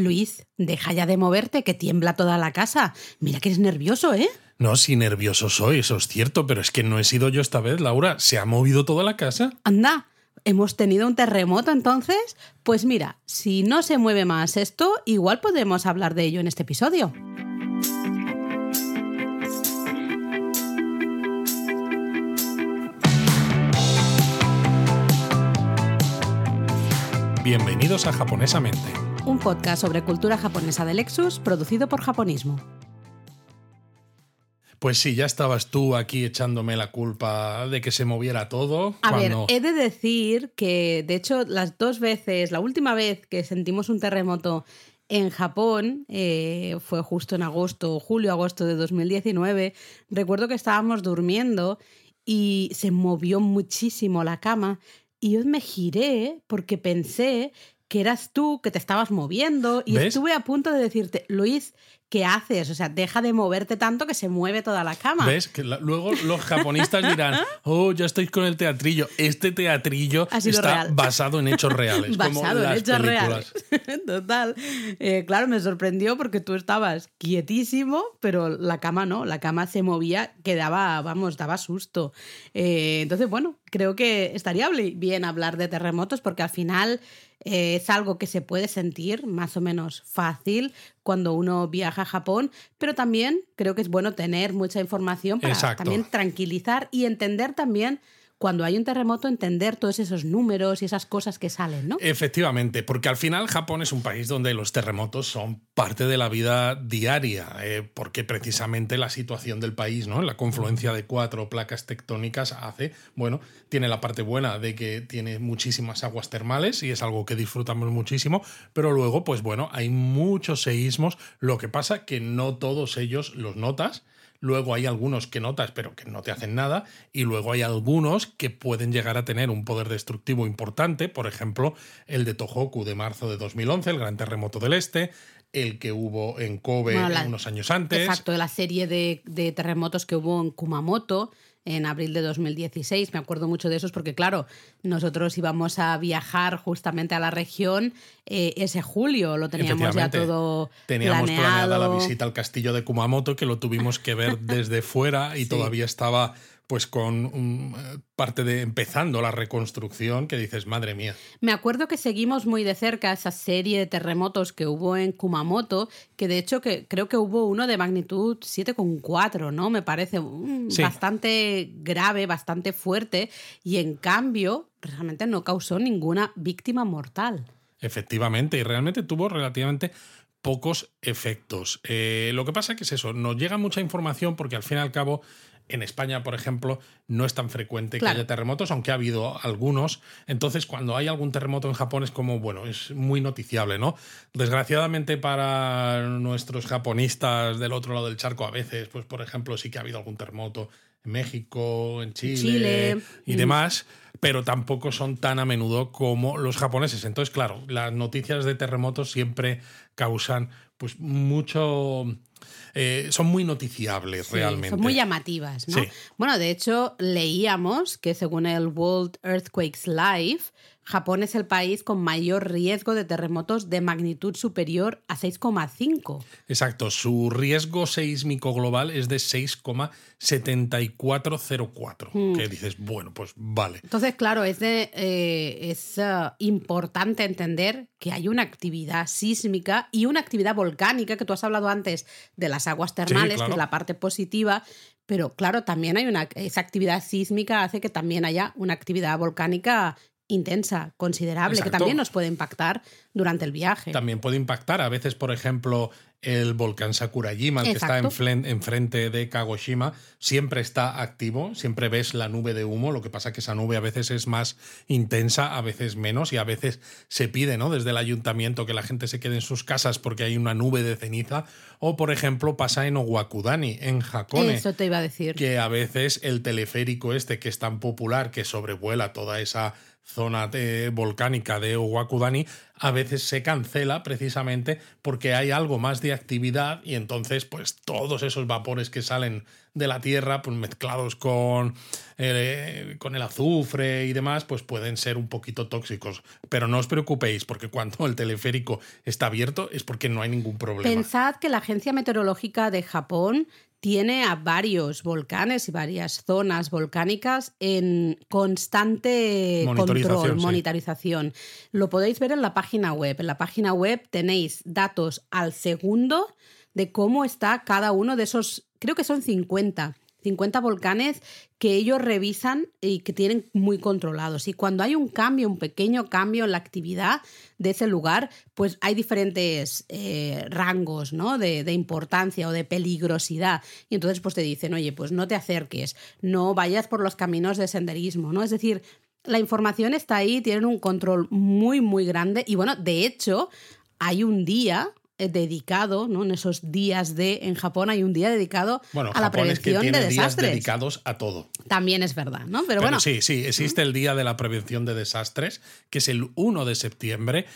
Luis, deja ya de moverte, que tiembla toda la casa. Mira que eres nervioso, ¿eh? No, sí, nervioso soy, eso es cierto, pero es que no he sido yo esta vez, Laura. ¿Se ha movido toda la casa? Anda, ¿hemos tenido un terremoto entonces? Pues mira, si no se mueve más esto, igual podemos hablar de ello en este episodio. Bienvenidos a Japonesamente. Un podcast sobre cultura japonesa de Lexus producido por Japonismo. Pues sí, ya estabas tú aquí echándome la culpa de que se moviera todo. A cuando... ver, he de decir que, de hecho, las dos veces, la última vez que sentimos un terremoto en Japón, eh, fue justo en agosto, julio-agosto de 2019, recuerdo que estábamos durmiendo y se movió muchísimo la cama y yo me giré porque pensé que eras tú, que te estabas moviendo y ¿Ves? estuve a punto de decirte, Luis, ¿qué haces? O sea, deja de moverte tanto que se mueve toda la cama. ¿Ves? Que la- luego los japonistas dirán, oh, ya estoy con el teatrillo. Este teatrillo está real. basado en hechos reales. como Basado en las hechos películas. reales. Total. Eh, claro, me sorprendió porque tú estabas quietísimo, pero la cama no, la cama se movía, que daba, vamos, daba susto. Eh, entonces, bueno, creo que estaría bien hablar de terremotos porque al final eh, es algo que se puede sentir más o menos fácil cuando uno viaja a Japón, pero también creo que es bueno tener mucha información para Exacto. también tranquilizar y entender también cuando hay un terremoto, entender todos esos números y esas cosas que salen, ¿no? Efectivamente, porque al final Japón es un país donde los terremotos son parte de la vida diaria, eh, porque precisamente la situación del país, ¿no? La confluencia de cuatro placas tectónicas hace, bueno, tiene la parte buena de que tiene muchísimas aguas termales y es algo que disfrutamos muchísimo, pero luego, pues bueno, hay muchos seísmos, lo que pasa que no todos ellos los notas. Luego hay algunos que notas pero que no te hacen nada y luego hay algunos que pueden llegar a tener un poder destructivo importante, por ejemplo el de Tohoku de marzo de 2011, el gran terremoto del este, el que hubo en Kobe Bueno, la- unos años antes. Exacto, de la serie de, de terremotos que hubo en Kumamoto en abril de 2016. Me acuerdo mucho de esos porque, claro, nosotros íbamos a viajar justamente a la región eh, ese julio. Lo teníamos ya todo Teníamos planeado. planeada la visita al castillo de Kumamoto, que lo tuvimos que ver desde fuera y Sí. todavía estaba pues con un, eh, parte de empezando la reconstrucción que dices, madre mía. Me acuerdo que seguimos muy de cerca esa serie de terremotos que hubo en Kumamoto, que de hecho que creo que hubo uno de magnitud 7,4, ¿no? Me parece mm, Sí. bastante grave, bastante fuerte, y en cambio realmente no causó ninguna víctima mortal. Efectivamente, y realmente tuvo relativamente pocos efectos. Eh, lo que pasa que es eso, nos llega mucha información porque al fin y al cabo en España, por ejemplo, no es tan frecuente Claro. que haya terremotos, aunque ha habido algunos. Entonces, cuando hay algún terremoto en Japón es como, bueno, es muy noticiable, ¿no? Desgraciadamente para nuestros japonistas del otro lado del charco, a veces, pues por ejemplo, sí que ha habido algún terremoto en México, en Chile, Chile. y Mm. demás, pero tampoco son tan a menudo como los japoneses. Entonces, claro, las noticias de terremotos siempre causan pues mucho... eh, son muy noticiables Sí, realmente. Son muy llamativas, ¿no? Sí. Bueno, de hecho, leíamos que según el World Earthquakes Live, Japón es el país con mayor riesgo de terremotos de magnitud superior a 6,5. Exacto, su riesgo sísmico global es de 6,7404. Hmm. Que dices, bueno, pues vale. Entonces, claro, es, de, eh, es eh, importante entender que hay una actividad sísmica y una actividad volcánica, que tú has hablado antes de las aguas termales, claro. que es la parte positiva, pero claro, también hay una, esa actividad sísmica hace que también haya una actividad volcánica intensa, considerable, que también nos puede impactar durante el viaje. También puede impactar. A veces, por ejemplo, el volcán Sakurajima, el que está enfrente de Kagoshima, siempre está activo, siempre ves la nube de humo. Lo que pasa que esa nube a veces es más intensa, a veces menos, y a veces se pide ¿no? desde el ayuntamiento que la gente se quede en sus casas porque hay una nube de ceniza. O, por ejemplo, pasa en Owakudani, en Hakone. Eso te iba a decir. que a veces el teleférico este que es tan popular que sobrevuela toda esa zona eh, volcánica de Owakudani, a veces se cancela precisamente porque hay algo más de actividad y entonces pues todos esos vapores que salen de la Tierra pues mezclados con, eh, con el azufre y demás pues pueden ser un poquito tóxicos. Pero no os preocupéis porque cuando el teleférico está abierto es porque no hay ningún problema. Pensad que la Agencia Meteorológica de Japón tiene a varios volcanes y varias zonas volcánicas en constante control, monitorización. Lo podéis ver en la página web. En la página web tenéis datos al segundo de cómo está cada uno de esos, creo que son 50 50 volcanes que ellos revisan y que tienen muy controlados. Y cuando hay un cambio, un pequeño cambio en la actividad de ese lugar, pues hay diferentes eh, rangos ¿no? de, de, importancia o de peligrosidad. Y entonces pues te dicen, oye, pues no te acerques, no vayas por los caminos de senderismo, ¿no? Es decir, la información está ahí, tienen un control muy, muy grande. Y bueno, de hecho, hay un día dedicado, ¿no? En esos días de en Japón hay un día dedicado a la prevención es que de días dedicados a todo. También es verdad, ¿no? Pero, bueno. Sí, sí, existe el día de la prevención de desastres, que es el 1 de septiembre.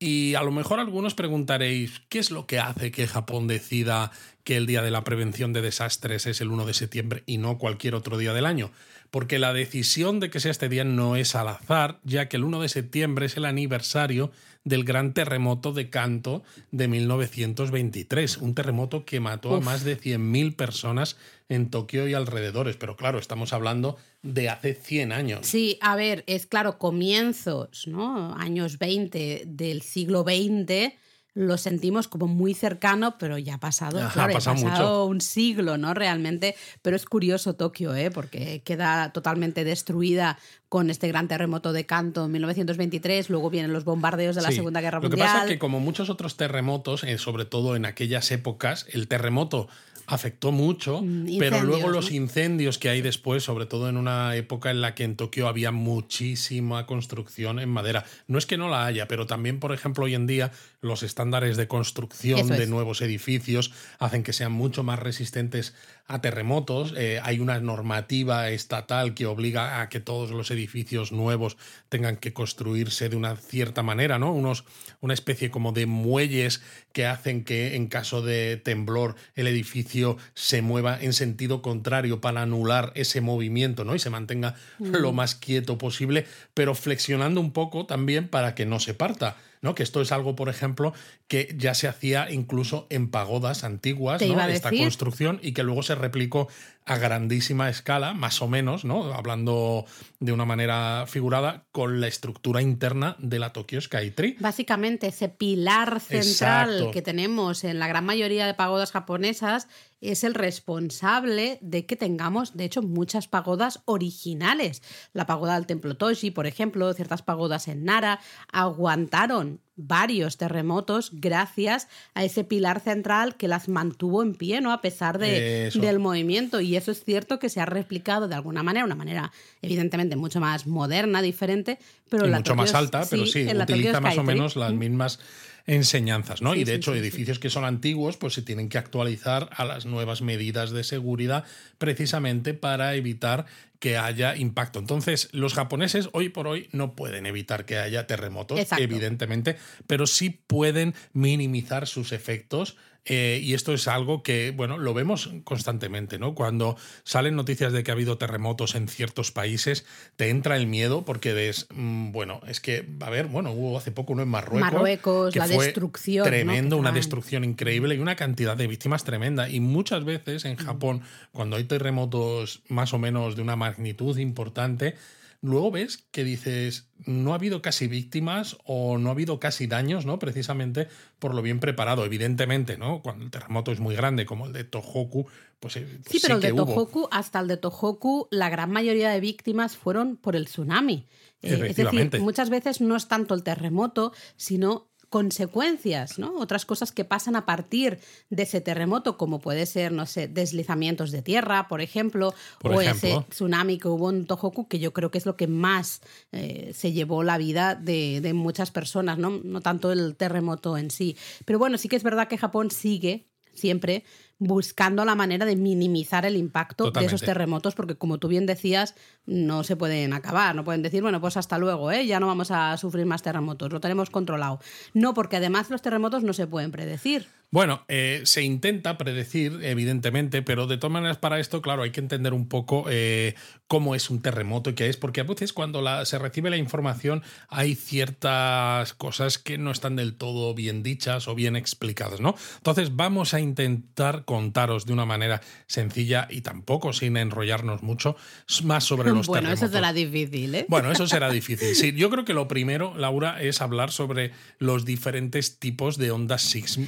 Y a lo mejor algunos preguntaréis, ¿qué es lo que hace que Japón decida que el Día de la Prevención de Desastres es el 1 de septiembre y no cualquier otro día del año? Porque la decisión de que sea este día no es al azar, ya que el 1 de septiembre es el aniversario del gran terremoto de Kanto de 1923, un terremoto que mató a más de 100.000 personas en Tokio y alrededores, pero claro, estamos hablando de hace 100 años. Sí, a ver, es claro, comienzos, ¿no? Años 20 del siglo XX lo sentimos como muy cercano, pero ya ha pasado, ha pasado, un siglo, ¿no? Realmente, pero es curioso Tokio, ¿eh? Porque queda totalmente destruida con este gran terremoto de Kanto en 1923, luego vienen los bombardeos de la Segunda Guerra Mundial. Lo que pasa es que como muchos otros terremotos, eh, sobre todo en aquellas épocas, el terremoto afectó mucho, mm, pero luego los incendios que hay después, sobre todo en una época en la que en Tokio había muchísima construcción en madera. No es que no la haya, pero también, por ejemplo, hoy en día los estándares de construcción de nuevos edificios hacen que sean mucho más resistentes a terremotos. Eh, hay una normativa estatal que obliga a que todos los edificios nuevos tengan que construirse de una cierta manera, ¿no? Unos, una especie como de muelles que hacen que en caso de temblor el edificio se mueva en sentido contrario para anular ese movimiento, ¿no? Y se mantenga lo más quieto posible, pero flexionando un poco también para que no se parta. ¿No? Que esto es algo, por ejemplo, que ya se hacía incluso en pagodas antiguas, ¿no? Esta construcción, y que luego se replicó a grandísima escala, más o menos, ¿no? Hablando de una manera figurada, con la estructura interna de la Tokyo Skytree. Básicamente, ese pilar central que tenemos en la gran mayoría de pagodas japonesas es el responsable de que tengamos, de hecho, muchas pagodas originales. La pagoda del templo Toshi, por ejemplo, ciertas pagodas en Nara, aguantaron varios terremotos gracias a ese pilar central que las mantuvo en pie, ¿no? A pesar de, del movimiento. Y eso es cierto que se ha replicado de alguna manera, una manera evidentemente mucho más moderna, diferente, pero mucho más alta, pero sí, utiliza más o menos las mismas enseñanzas, ¿no? y de hecho, edificios que son antiguos, pues se tienen que actualizar a las nuevas medidas de seguridad precisamente para evitar que haya impacto. Entonces, los japoneses hoy por hoy no pueden evitar que haya terremotos, evidentemente, pero sí pueden minimizar sus efectos eh, y esto es algo que, bueno, lo vemos constantemente, ¿no? Cuando salen noticias de que ha habido terremotos en ciertos países, te entra el miedo porque ves, mm, bueno, es que, a ver, bueno, hubo hace poco uno en Marruecos. Marruecos, la destrucción. Tremendo, una destrucción increíble y una cantidad de víctimas tremenda. Y muchas veces en Japón, cuando hay terremotos más o menos de una magnitud importante, luego ves que dices, no ha habido casi víctimas o no ha habido casi daños, ¿no? Precisamente por lo bien preparado. Evidentemente, ¿no? Cuando el terremoto es muy grande, como el de Tohoku, pues, eh, pues sí, pero el de Tohoku, hasta el de Tohoku, la gran mayoría de víctimas fueron por el tsunami. Eh, es decir, muchas veces no es tanto el terremoto, sino consecuencias, ¿no? Otras cosas que pasan a partir de ese terremoto, como puede ser, no sé, deslizamientos de tierra, por ejemplo, o ese tsunami que hubo en Tohoku, que yo creo que es lo que más eh, se llevó la vida de, de muchas personas, ¿no? no tanto el terremoto en sí. Pero bueno, sí que es verdad que Japón sigue siempre buscando la manera de minimizar el impacto de esos terremotos, porque como tú bien decías, no se pueden acabar, no pueden decir, bueno, pues hasta luego, ¿eh? ya no vamos a sufrir más terremotos, lo tenemos controlado. No, porque además los terremotos no se pueden predecir. Bueno, eh, se intenta predecir, evidentemente, pero de todas maneras para esto, claro, hay que entender un poco eh, cómo es un terremoto y qué es, porque a veces cuando la- se recibe la información hay ciertas cosas que no están del todo bien dichas o bien explicadas, ¿no? Entonces vamos a intentar contaros de una manera sencilla y tampoco sin enrollarnos mucho más sobre los bueno, terremotos. eso será difícil, ¿eh? Bueno, eso será difícil. Sí, yo creo que lo primero, Laura, es hablar sobre los diferentes tipos de ondas sis-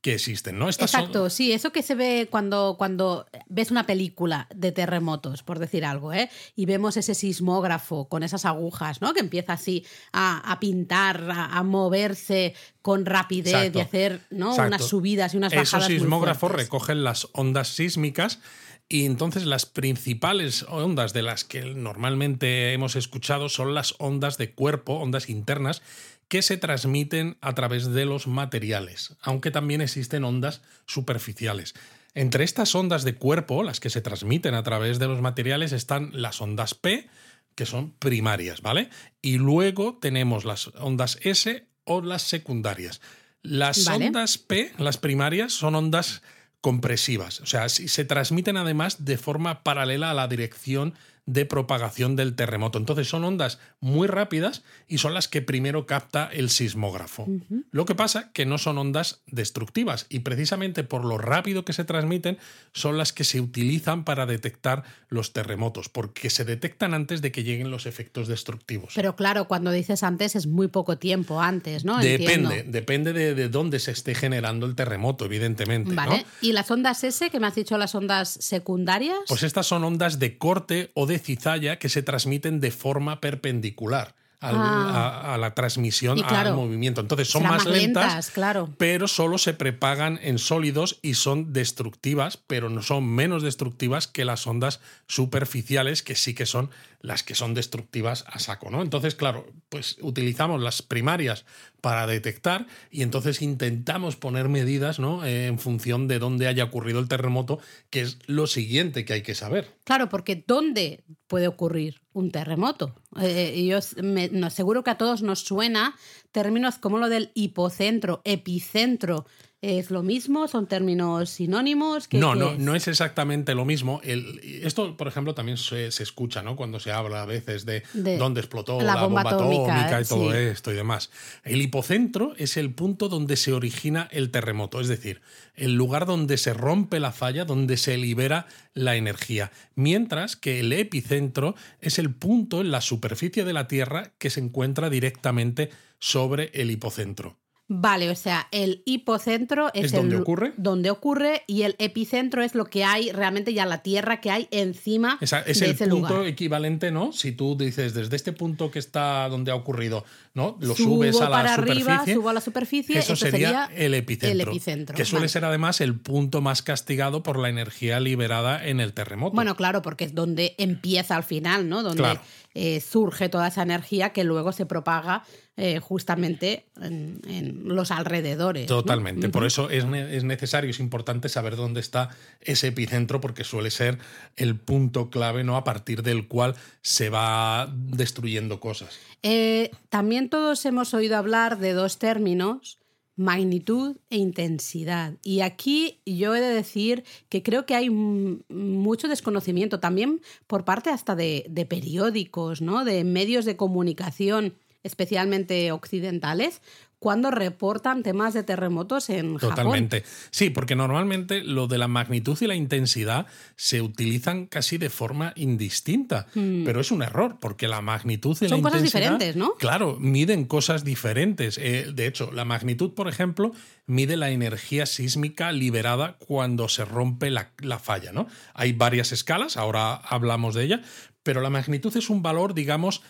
que existen, ¿no? Estas son- Exacto, sí, eso que se ve cuando, cuando ves una película de terremotos, por decir algo, ¿eh? y vemos ese sismógrafo con esas agujas, ¿no? que empieza así a, a pintar, a, a moverse con rapidez Exacto. y hacer ¿no? Exacto. unas subidas y unas bajadas. Esos sismógrafos recogen las ondas sísmicas y entonces las principales ondas de las que normalmente hemos escuchado son las ondas de cuerpo, ondas internas, que se transmiten a través de los materiales, aunque también existen ondas superficiales. Entre estas ondas de cuerpo, las que se transmiten a través de los materiales, están las ondas P, que son primarias, ¿vale? Y luego tenemos las ondas S o las secundarias. Las Vale. ondas P, las primarias, son ondas compresivas, o sea, se transmiten además de forma paralela a la dirección de propagación del terremoto. Entonces son ondas muy rápidas y son las que primero capta el sismógrafo. Lo que pasa que no son ondas destructivas y precisamente por lo rápido que se transmiten son las que se utilizan para detectar los terremotos, porque se detectan antes de que lleguen los efectos destructivos. Pero claro, cuando dices antes es muy poco tiempo antes, ¿no? Entiendo. Depende, depende de, de dónde se esté generando el terremoto, evidentemente. Vale. ¿no? ¿Y las ondas S, que me has dicho las ondas secundarias? Pues estas son ondas de corte o de cizalla que se transmiten de forma perpendicular al- Ah. a, a la transmisión, claro, al movimiento. Entonces son más, más lentas, lentas, claro. pero solo se prepagan en sólidos y son destructivas, pero no son menos destructivas que las ondas superficiales, que sí que son las que son destructivas a saco, ¿no? Entonces, claro, pues utilizamos las primarias para detectar y entonces intentamos poner medidas, ¿no? Eh, en función de dónde haya ocurrido el terremoto, que es lo siguiente que hay que saber. Claro, porque ¿dónde puede ocurrir un terremoto? Eh, y yo me, no, seguro que a todos nos suena términos como lo del hipocentro, epicentro. ¿Es lo mismo? ¿Son términos sinónimos? ¿Qué- No, qué no, es? no es exactamente lo mismo. El- esto, por ejemplo, también se, se escucha, ¿no? Cuando se habla a veces de, De dónde explotó la bomba bomba, atómica, atómica, y todo sí. esto y demás. El hipocentro es el punto donde se origina el terremoto, es decir, el lugar donde se rompe la falla, donde se libera la energía. Mientras que el epicentro es el punto en la superficie de la Tierra que se encuentra directamente sobre el hipocentro. Vale, o sea, el hipocentro es, ¿Es donde ocurre? donde ocurre y el epicentro es lo que hay realmente ya la tierra que hay encima Esa- es de el ese punto lugar. equivalente, ¿no? Si tú dices desde este punto que está donde ha ocurrido, ¿no? Lo Subo subes a la para superficie. arriba, subo a la superficie, Eso eso sería, sería el epicentro. el epicentro, Que suele vale. ser además el punto más castigado por la energía liberada en el terremoto. Bueno, claro, porque es donde empieza al final, ¿no? Donde Claro. eh, surge toda esa energía que luego se propaga eh, justamente en, en los alrededores. ¿no? Totalmente. Por eso es, ne- es necesario, es importante saber dónde está ese epicentro, porque suele ser el punto clave, ¿no? A partir del cual se va destruyendo cosas. Eh, también todos hemos oído hablar de dos términos, magnitud e intensidad. Y aquí yo he de decir que creo que hay mucho desconocimiento también por parte hasta de, de periódicos, ¿no? de medios de comunicación, especialmente occidentales, cuando reportan temas de terremotos en Japón. Totalmente. Sí, porque normalmente lo de la magnitud y la intensidad se utilizan casi de forma indistinta, pero es un error, porque la magnitud y Hmm. Son la cosas intensidad... diferentes, ¿no? Claro, miden cosas diferentes. Eh, de hecho, la magnitud, por ejemplo, mide la energía sísmica liberada cuando se rompe la, la falla, ¿no? Hay varias escalas, ahora hablamos de ella, pero la magnitud es un valor, digamos,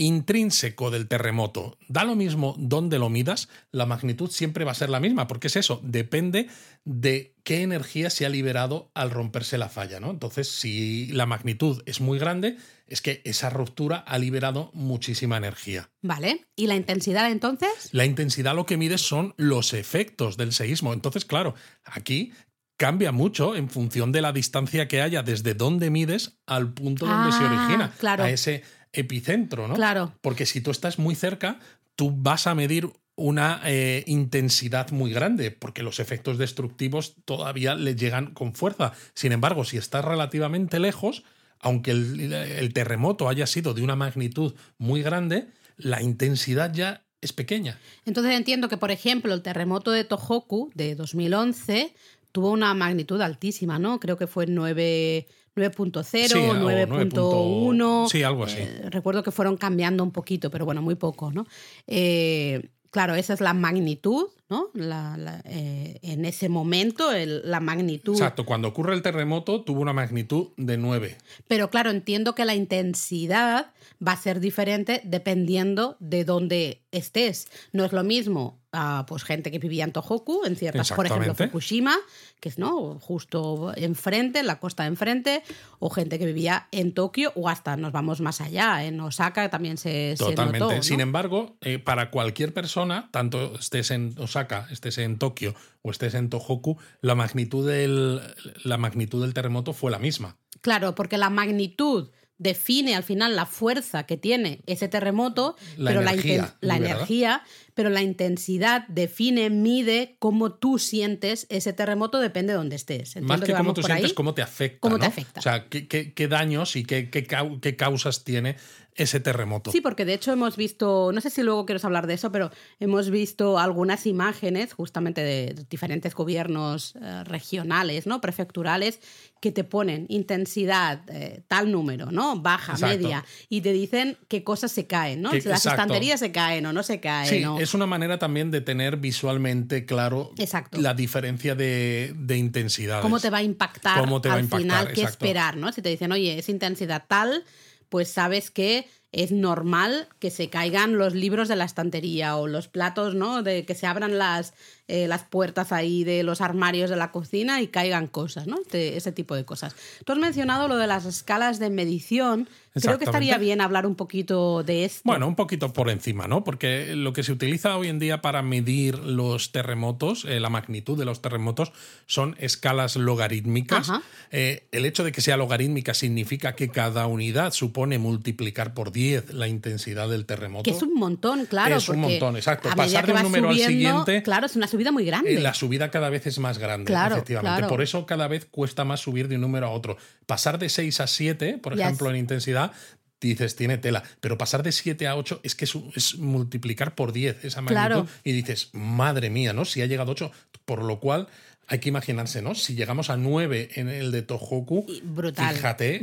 intrínseco del terremoto. Da lo mismo dónde lo midas, la magnitud siempre va a ser la misma, porque es eso, depende de qué energía se ha liberado al romperse la falla, ¿no? Entonces, si la magnitud es muy grande, es que esa ruptura ha liberado muchísima energía. ¿Vale? ¿Y la intensidad entonces? La intensidad lo que mide son los efectos del seísmo. Entonces, claro, aquí cambia mucho en función de la distancia que haya desde donde mides al punto donde se origina, claro. a ese epicentro, ¿no? Claro. Porque si tú estás muy cerca, tú vas a medir una eh, intensidad muy grande, porque los efectos destructivos todavía le llegan con fuerza. Sin embargo, si estás relativamente lejos, aunque el, el terremoto haya sido de una magnitud muy grande, la intensidad ya es pequeña. Entonces entiendo que, por ejemplo, el terremoto de Tohoku de 2011 tuvo una magnitud altísima, ¿no? Creo que fue 9. 9.0, Sí, o 9.1. Sí, algo así. Eh, recuerdo que fueron cambiando un poquito, pero bueno, muy poco, ¿no? Eh, claro, esa es la magnitud, ¿no? La- la, eh, en ese momento, el- la magnitud. Exacto, cuando ocurre el terremoto tuvo una magnitud de 9. Pero claro, entiendo que la intensidad va a ser diferente dependiendo de dónde estés. No es lo mismo pues gente que vivía en Tohoku, en ciertas, por ejemplo. Fukushima, que es no justo enfrente, en la costa de enfrente, o gente que vivía en Tokio, o hasta nos vamos más allá, en Osaka también se, se Totalmente. notó, ¿no? Sin embargo, eh, para cualquier persona, tanto estés en Osaka, estés en Tokio o estés en Tohoku, la magnitud del, la magnitud del terremoto fue la misma. Claro, porque la magnitud define al final la fuerza que tiene ese terremoto, La pero energía la, energía, pero la intensidad define, mide cómo tú sientes ese terremoto, depende de dónde estés. Entiendo Más que cómo tú sientes, ahí. cómo te afecta. Cómo te afecta. O sea, qué, qué- qué daños y qué, qué causas tiene ese terremoto. Sí, porque de hecho hemos visto, no sé si luego quieres hablar de eso, pero hemos visto algunas imágenes justamente de diferentes gobiernos eh, regionales, ¿no? Prefecturales, que te ponen intensidad, eh, tal número, ¿no? Baja, Exacto. media, y te dicen qué cosas se caen, ¿no? Que- las exacto. estanterías se caen o no se caen. Sí, o- es una manera también de tener visualmente claro Exacto. la diferencia de, de intensidades. cómo te va a impactar Cómo te va a al impactar, final, qué esperar, ¿no? Si te dicen, oye, es intensidad tal, pues sabes que es normal que se caigan los libros de la estantería o los platos, ¿no? De que se abran las, eh, las puertas ahí de los armarios de la cocina y caigan cosas, ¿no? Este- ese tipo de cosas. Tú has mencionado lo de las escalas de medición. Creo que estaría bien hablar un poquito de esto. Bueno, un poquito por encima, ¿no? Porque lo que se utiliza hoy en día para medir los terremotos, eh, la magnitud de los terremotos, son escalas logarítmicas. Eh, el hecho de que sea logarítmica significa que cada unidad supone multiplicar por 10 la intensidad del terremoto. que es un montón, claro. Es un montón, exacto. Pasar de un número al siguiente- Claro, es una subida muy grande. Eh, la subida cada vez es más grande, Claro, efectivamente. claro. Por eso cada vez cuesta más subir de un número a otro. Pasar de 6 a 7, por ejemplo, en intensidad, dices, tiene tela. Pero pasar de 7 a 8 es que es, es multiplicar por 10 esa magnitud. Claro. Y dices, madre mía, ¿no? Si ha llegado a 8, por lo cual hay que imaginarse, ¿no? Si llegamos a 9 en el de Tohoku, brutal, fíjate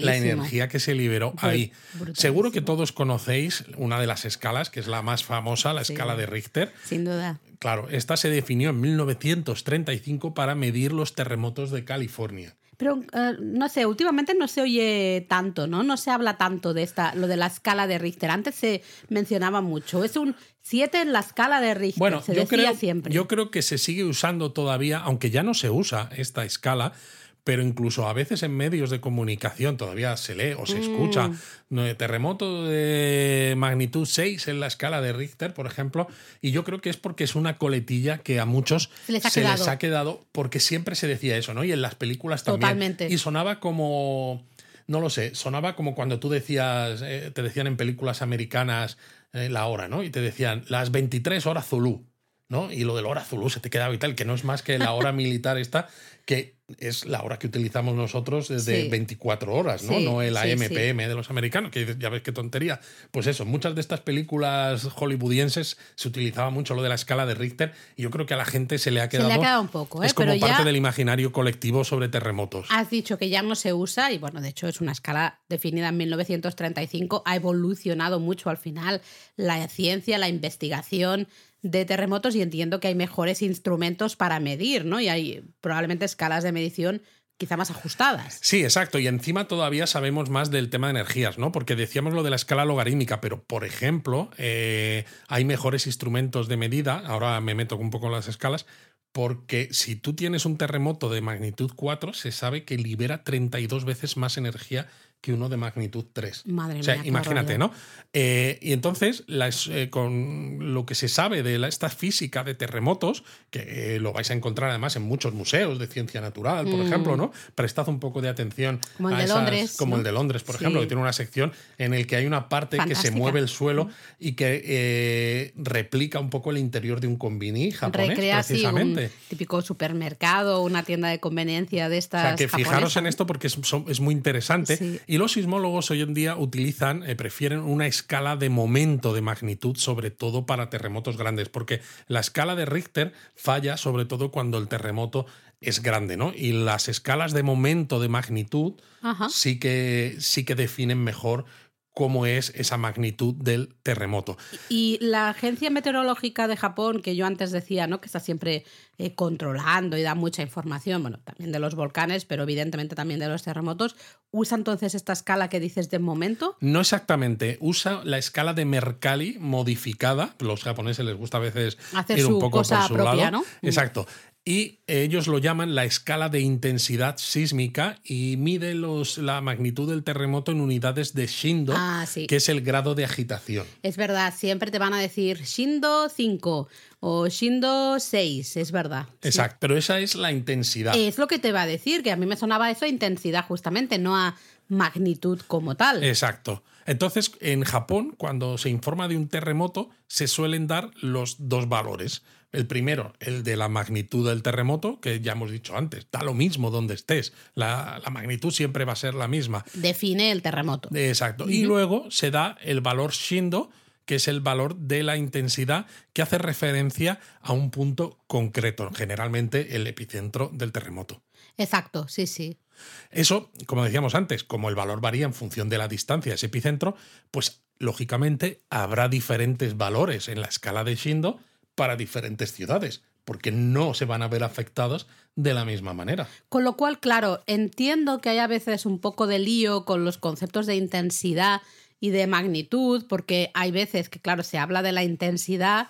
la energía que se liberó ahí. Seguro que todos conocéis una de las escalas, que es la más famosa, la Sí. escala de Richter. Sin duda. Claro, esta se definió en 1935 para medir los terremotos de California. Pero eh, no sé, últimamente no se oye tanto, ¿no? No se habla tanto de esta, lo de la escala de Richter. Antes se mencionaba mucho. Es un 7 en la escala de Richter. Bueno, se yo decía creo, siempre. yo creo que se sigue usando todavía, aunque ya no se usa esta escala, pero incluso a veces en medios de comunicación todavía se lee o Mm. se escucha ¿no? terremoto de magnitud 6 en la escala de Richter, por ejemplo, y yo creo que es porque es una coletilla que a muchos Se les ha quedado. ha quedado porque siempre se decía eso, ¿no? Y en las películas también. Totalmente. Y sonaba como no lo sé, sonaba como cuando tú decías, eh, te decían en películas americanas eh, la hora, ¿no? Y te decían las 23 horas Zulu, ¿no? Y lo del hora Zulu se te quedaba y tal, que no es más que la hora militar esta, que es la hora que utilizamos nosotros desde Sí. 24 horas, ¿no? Sí, no el sí, AMPM de los americanos, que ya ves qué tontería. Pues eso, muchas de estas películas hollywoodienses se utilizaba mucho lo de la escala de Richter y yo creo que a la gente se le ha le quedado... ha quedado un poco, ¿eh? Es como Pero parte ya- del imaginario colectivo sobre terremotos. Has dicho que ya no se usa y bueno, de hecho es una escala definida en 1935, ha evolucionado mucho al final la ciencia, la investigación de terremotos y entiendo que hay mejores instrumentos para medir, ¿no? Y hay probablemente escalas de medición quizá más ajustadas. Sí, exacto. Y encima todavía sabemos más del tema de energías, ¿no? Porque decíamos lo de la escala logarítmica, pero por ejemplo, eh, hay mejores instrumentos de medida. Ahora me meto un poco en las escalas. Porque si tú tienes un terremoto de magnitud 4, se sabe que libera 32 veces más energía que uno de magnitud 3. Madre o sea, mía, imagínate. ¿no? Eh, y entonces, las, eh, con lo que se sabe de la- esta física de terremotos, que eh, lo vais a encontrar además en muchos museos de ciencia natural, por Mm. ejemplo, ¿no? Prestad un poco de atención Como el a de esas- Londres, como ¿no? el de Londres, por Sí. ejemplo, que tiene una sección en el que hay una parte que se mueve el suelo y que replica un poco el interior de un combini japonés, Recrea así un precisamente. típico supermercado, una tienda de conveniencia de O estas. sea, que fijaros en esto porque es, son- es muy interesante. Sí. Y los sismólogos hoy en día utilizan, eh, prefieren una escala de momento de magnitud, sobre todo para terremotos grandes, porque la escala de Richter falla sobre todo cuando el terremoto es grande, ¿no? Y las escalas de momento de magnitud Ajá. sí que, sí que definen mejor cómo es esa magnitud del terremoto. Y la Agencia Meteorológica de Japón, que yo antes decía, ¿no? Que está siempre eh, controlando y da mucha información, bueno, también de los volcanes, pero evidentemente también de los terremotos, ¿usa entonces esta escala que dices de momento? No exactamente, usa la escala de Mercalli modificada. Los japoneses les gusta a veces Hacer ir un su poco cosa por su propia, lado. ¿no? Exacto. Y ellos lo llaman la escala de intensidad sísmica y mide los, la magnitud del terremoto en unidades de Shindo, Ah, sí. que es el grado de agitación. Es verdad, siempre te van a decir Shindo 5 o Shindo 6, es verdad. sí. Exacto, pero esa es la intensidad. Es lo que te va a decir, que a mí me sonaba eso a intensidad justamente, no a magnitud como tal. Exacto. Entonces, en Japón, cuando se informa de un terremoto, se suelen dar los dos valores. El primero, el de la magnitud del terremoto, que ya hemos dicho antes, da lo mismo donde estés. La, la magnitud siempre va a ser la misma. Define el terremoto. Exacto. Y luego se da el valor Shindo, que es el valor de la intensidad que hace referencia a un punto concreto, generalmente el epicentro del terremoto. Exacto, sí, sí. Eso, como decíamos antes, como el valor varía en función de la distancia de ese epicentro, pues lógicamente habrá diferentes valores en la escala de Shindo para diferentes ciudades, porque no se van a ver afectados de la misma manera. Con lo cual, claro, entiendo que hay a veces un poco de lío con los conceptos de intensidad y de magnitud, porque hay veces que, claro, se habla de la intensidad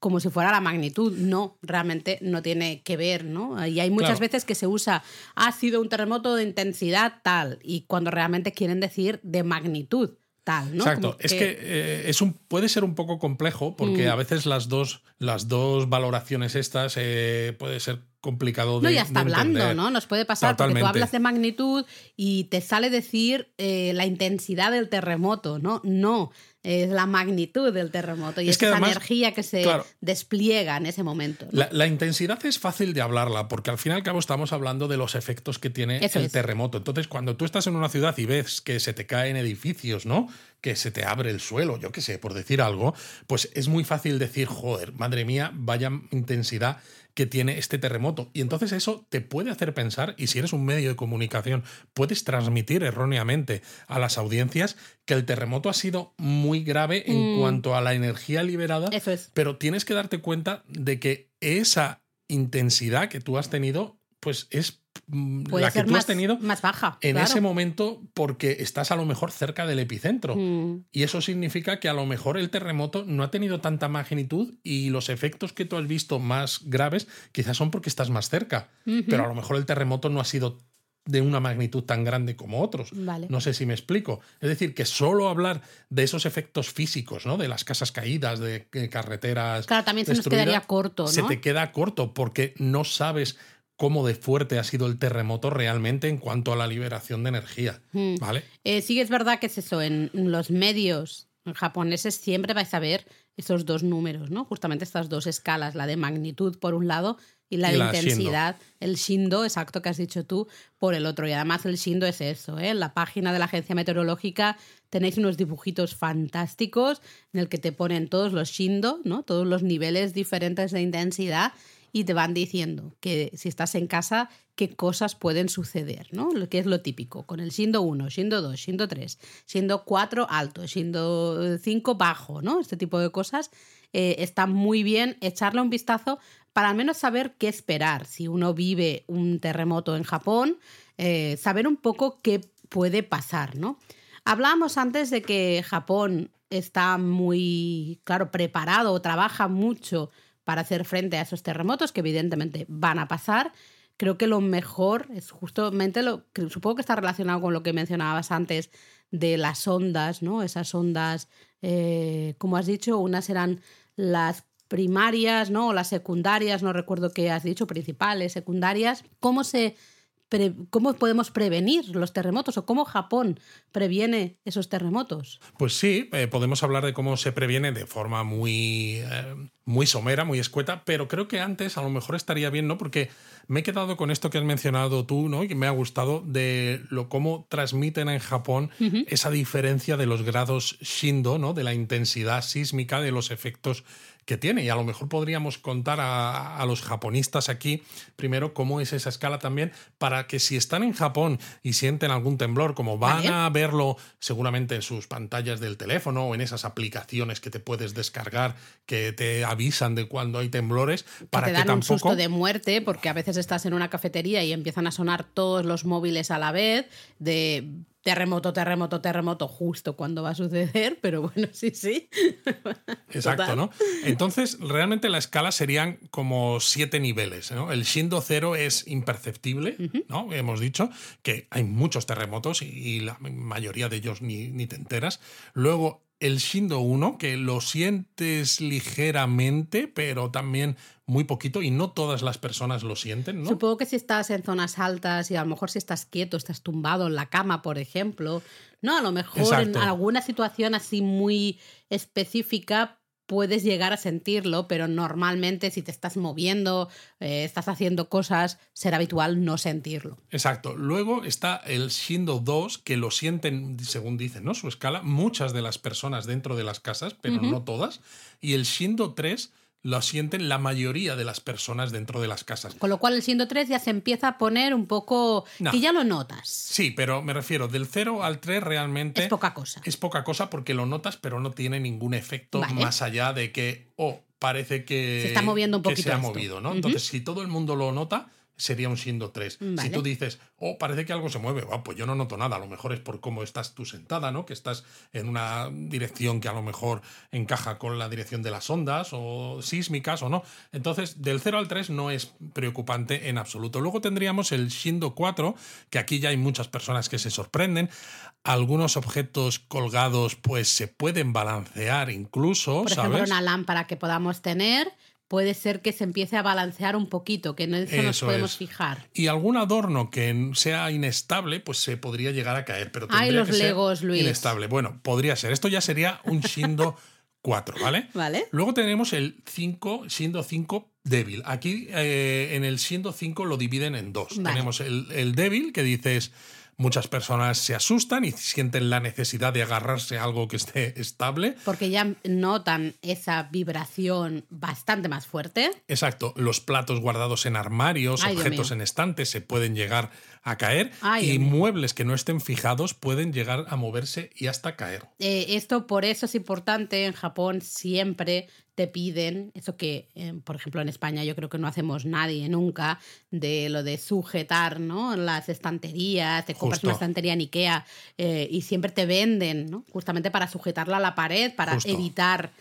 como si fuera la magnitud. No, realmente no tiene que ver, ¿no? Y hay muchas Claro. veces que se usa, ha sido un terremoto de intensidad tal, y cuando realmente quieren decir de magnitud tal, ¿no? Exacto. Es que eh, es un, puede ser un poco complejo porque Mm. a veces las dos, las dos valoraciones estas eh, puede ser complicado de No, ya está hablando. ¿no? Nos puede pasar porque tú hablas de magnitud y te sale decir eh, la intensidad del terremoto, ¿no? No, es la magnitud del terremoto y Es es, que esa además, energía que se claro. despliega en ese momento. ¿no? La, la intensidad es fácil de hablarla porque al fin y al cabo estamos hablando de los efectos que tiene Eso el es. terremoto. Entonces, cuando tú estás en una ciudad y ves que se te caen edificios, ¿no? Que se te abre el suelo, yo qué sé, por decir algo, pues es muy fácil decir, joder, madre mía, vaya intensidad que tiene este terremoto. Y entonces eso te puede hacer pensar, y si eres un medio de comunicación, puedes transmitir erróneamente a las audiencias que el terremoto ha sido muy grave en Mm. cuanto a la energía liberada Eso es. pero tienes que darte cuenta de que esa intensidad que tú has tenido, pues es Puede la que tú más, has tenido más baja. en claro. ese momento porque estás a lo mejor cerca del epicentro. Mm, Y eso significa que a lo mejor el terremoto no ha tenido tanta magnitud y los efectos que tú has visto más graves quizás son porque estás más cerca. Pero a lo mejor el terremoto no ha sido de una magnitud tan grande como otros. Vale. No sé si me explico. Es decir, que solo hablar de esos efectos físicos, ¿no? De las casas caídas, de eh, carreteras. Claro, también se nos quedaría corto, ¿no? Se te queda corto porque no sabes cómo de fuerte ha sido el terremoto realmente en cuanto a la liberación de energía. Mm. ¿Vale? Eh, sí es verdad que es eso, en los medios japoneses siempre vais a ver esos dos números, ¿no? Justamente estas dos escalas, la de magnitud por un lado y la Y de la Shindo. intensidad, el Shindo, exacto que has dicho tú, por el otro. Y además el Shindo es eso, ¿eh? En la página de la agencia meteorológica tenéis unos dibujitos fantásticos en el que te ponen todos los Shindo, ¿no? Todos los niveles diferentes de intensidad y te van diciendo que si estás en casa, qué cosas pueden suceder, ¿no? Lo que es lo típico, con el Shindo 1, Shindo 2, Shindo 3, Shindo 4 alto, Shindo 5 bajo, ¿no? Este tipo de cosas eh, está muy bien echarle un vistazo para al menos saber qué esperar. Si uno vive un terremoto en Japón, eh, saber un poco qué puede pasar, ¿no? Hablábamos antes de que Japón está muy, claro, preparado trabaja mucho para hacer frente a esos terremotos que evidentemente van a pasar. creo que lo mejor es justamente lo que supongo que está relacionado con lo que mencionabas antes de las ondas, ¿no? Esas ondas, eh, como has dicho, unas eran las primarias, ¿no? O las secundarias, no recuerdo qué has dicho, principales, secundarias. ¿Cómo se ¿Cómo podemos prevenir los terremotos o cómo Japón previene esos terremotos? Pues sí, eh, podemos hablar de cómo se previene de forma muy, eh, muy somera, muy escueta, pero creo que antes a lo mejor estaría bien, ¿no? Porque me he quedado con esto que has mencionado tú, ¿no? Y que me ha gustado de lo cómo transmiten en Japón esa diferencia de los grados Shindo, ¿no? De la intensidad sísmica, de los efectos que tiene. Y a lo mejor podríamos contar a, los japonistas aquí primero cómo es esa escala también, para que si están en Japón y sienten algún temblor, como van a verlo seguramente en sus pantallas del teléfono o en esas aplicaciones que te puedes descargar que te avisan de cuando hay temblores, para que, te dan un susto de muerte, porque a veces estás en una cafetería y empiezan a sonar todos los móviles a la vez de terremoto, terremoto, terremoto, justo cuando va a suceder, pero bueno, sí, sí. Exacto, ¿no? Entonces, realmente la escala serían como siete niveles. ¿no? El Shindo cero es imperceptible, ¿no? Hemos dicho que hay muchos terremotos y, la mayoría de ellos ni, ni te enteras. Luego, el Shindo 1, que lo sientes ligeramente, pero también muy poquito y no todas las personas lo sienten, ¿no? Supongo que si estás en zonas altas y a lo mejor si estás quieto, estás tumbado en la cama, por ejemplo, ¿no? A lo mejor en alguna situación así muy específica puedes llegar a sentirlo, pero normalmente si te estás moviendo, eh, estás haciendo cosas, será habitual no sentirlo. Exacto. Luego está el Shindo 2, que lo sienten, según dicen, ¿no? Su escala, muchas de las personas dentro de las casas, pero no todas. Y el Shindo 3 lo sienten la mayoría de las personas dentro de las casas. Con lo cual el siendo 3 ya se empieza a poner un poco... que ya lo notas. Sí, pero me refiero, del 0 al 3 realmente... Es poca cosa. Es poca cosa porque lo notas, pero no tiene ningún efecto más allá de que, oh, parece que... Se está moviendo un poquito. se ha movido, ¿no? Entonces, si todo el mundo lo nota, sería un siendo 3. Si tú dices, oh, parece que algo se mueve, pues yo no noto nada, a lo mejor es por cómo estás tú sentada, ¿no? Que estás en una dirección que a lo mejor encaja con la dirección de las ondas o sísmicas o no. Entonces, del 0 al 3 no es preocupante en absoluto. Luego tendríamos el Shindo 4, que aquí ya hay muchas personas que se sorprenden. Algunos objetos colgados pues se pueden balancear incluso, Por ejemplo, una lámpara que podamos tener puede ser que se empiece a balancear un poquito, que en eso, nos podemos fijar. Y algún adorno que sea inestable, pues se podría llegar a caer, pero tendría los que Legos, ser Luis. inestable. Bueno, podría ser. Esto ya sería un Shindo 4, ¿vale? Vale. Luego tenemos el 5, Shindo 5 débil. Aquí eh, en el Shindo 5 lo dividen en dos. Tenemos el, el débil, que dices Muchas personas se asustan y sienten la necesidad de agarrarse a algo que esté estable. Porque ya notan esa vibración bastante más fuerte. Exacto. Los platos guardados en armarios, objetos en estantes se pueden llegar a caer y muebles que no estén fijados pueden llegar a moverse y hasta caer. Eh, esto por eso es importante. En Japón siempre te piden, eso que, eh, por ejemplo, en España yo creo que no hacemos nadie nunca, de lo de sujetar ¿no? las estanterías, te compras una estantería en Ikea eh, y siempre te venden, ¿no? justamente para sujetarla a la pared, para evitar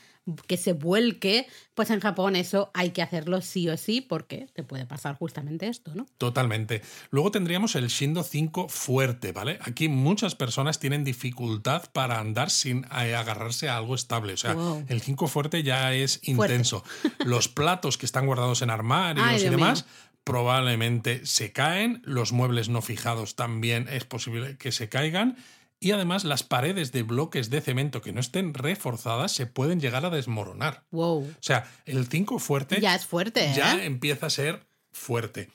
que se vuelque, pues en Japón eso hay que hacerlo sí o sí porque te puede pasar justamente esto, ¿no? Totalmente. Luego tendríamos el Shindo 5 fuerte, ¿vale? Aquí muchas personas tienen dificultad para andar sin eh, agarrarse a algo estable. O sea, el 5 fuerte ya es intenso. Los platos que están guardados en armarios y demás probablemente se caen, los muebles no fijados también es posible que se caigan y además las paredes de bloques de cemento que no estén reforzadas se pueden llegar a desmoronar. Wow. O sea, el 5 fuerte ya es fuerte, ¿eh? Ya empieza a ser fuerte.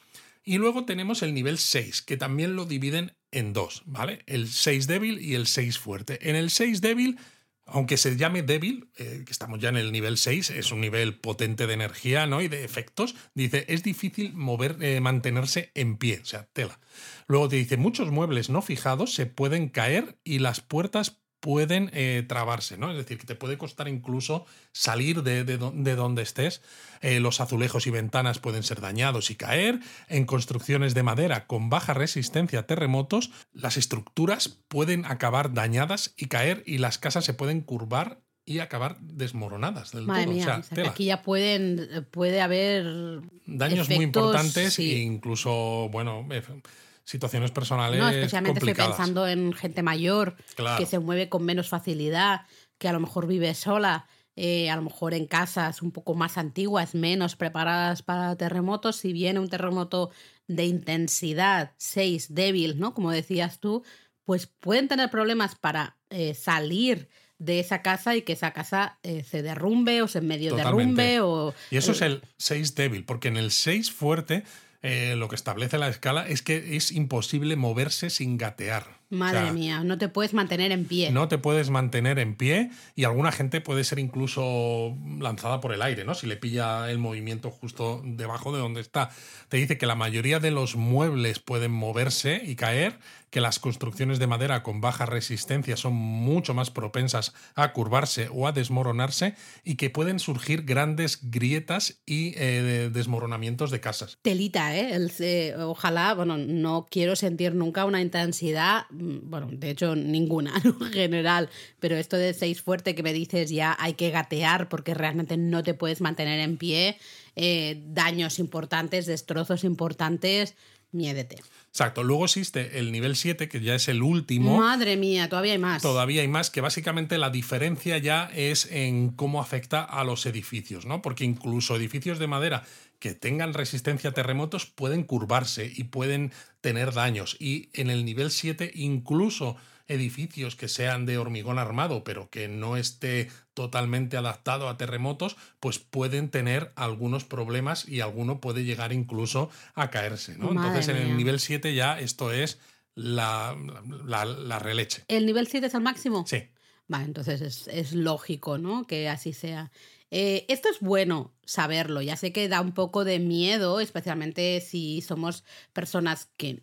Y luego tenemos el nivel 6, que también lo dividen en dos, ¿vale? El 6 débil y el 6 fuerte. En el 6 débil aunque se llame débil, eh, que estamos ya en el nivel 6, es un nivel potente de energía ¿no? y de efectos, dice, es difícil mover, eh, mantenerse en pie, o sea, tela. Luego te dice, muchos muebles no fijados se pueden caer y las puertas pueden eh, trabarse, ¿no? Es decir, que te puede costar incluso salir de, donde estés. Eh, los azulejos y ventanas pueden ser dañados y caer. En construcciones de madera con baja resistencia a terremotos, las estructuras pueden acabar dañadas y caer y las casas se pueden curvar y acabar desmoronadas del Madre todo. mía, o sea, tela. aquí ya pueden, puede haber daños muy importantes sí. e incluso, bueno, eh, situaciones personales No, especialmente estoy pensando en gente mayor Claro. que se mueve con menos facilidad, que a lo mejor vive sola, eh, a lo mejor en casas un poco más antiguas, menos preparadas para terremotos. Si viene un terremoto de intensidad 6 débil, ¿no? Como decías tú, pues pueden tener problemas para eh, salir de esa casa y que esa casa eh, se derrumbe o se medio Totalmente. derrumbe o Y eso es el 6 débil, porque en el 6 fuerte eh, lo que establece la escala es que es imposible moverse sin gatear. O madre sea, mía, no te puedes mantener en pie. No te puedes mantener en pie y alguna gente puede ser incluso lanzada por el aire, ¿no? Si le pilla el movimiento justo debajo de donde está. Te dice que la mayoría de los muebles pueden moverse y caer, que las construcciones de madera con baja resistencia son mucho más propensas a curvarse o a desmoronarse y que pueden surgir grandes grietas y eh, desmoronamientos de casas. telita, ¿eh? Ojalá, bueno, no quiero sentir nunca una intensidad, mm, bueno, de hecho ninguna en general, pero esto de seis fuerte que me dices ya hay que gatear porque realmente no te puedes mantener en pie, eh, daños importantes, destrozos importantes, miédete. Exacto. Luego existe el nivel 7, que ya es el último. Madre mía, todavía hay más. Todavía hay más, que básicamente la diferencia ya es en cómo afecta a los edificios, ¿no? Porque incluso edificios de madera que tengan resistencia a terremotos pueden curvarse y pueden tener daños. Y en el nivel 7, incluso edificios que sean de hormigón armado, pero que no esté totalmente adaptado a terremotos, pues pueden tener algunos problemas y alguno puede llegar incluso a caerse, ¿no? Entonces en el nivel 7 ya esto es la, la, la releche. ¿El nivel 7 es el máximo? Sí. Vale, entonces es, es lógico, ¿no? Que así sea. Eh, esto es bueno saberlo. Ya sé que da un poco de miedo, especialmente si somos personas que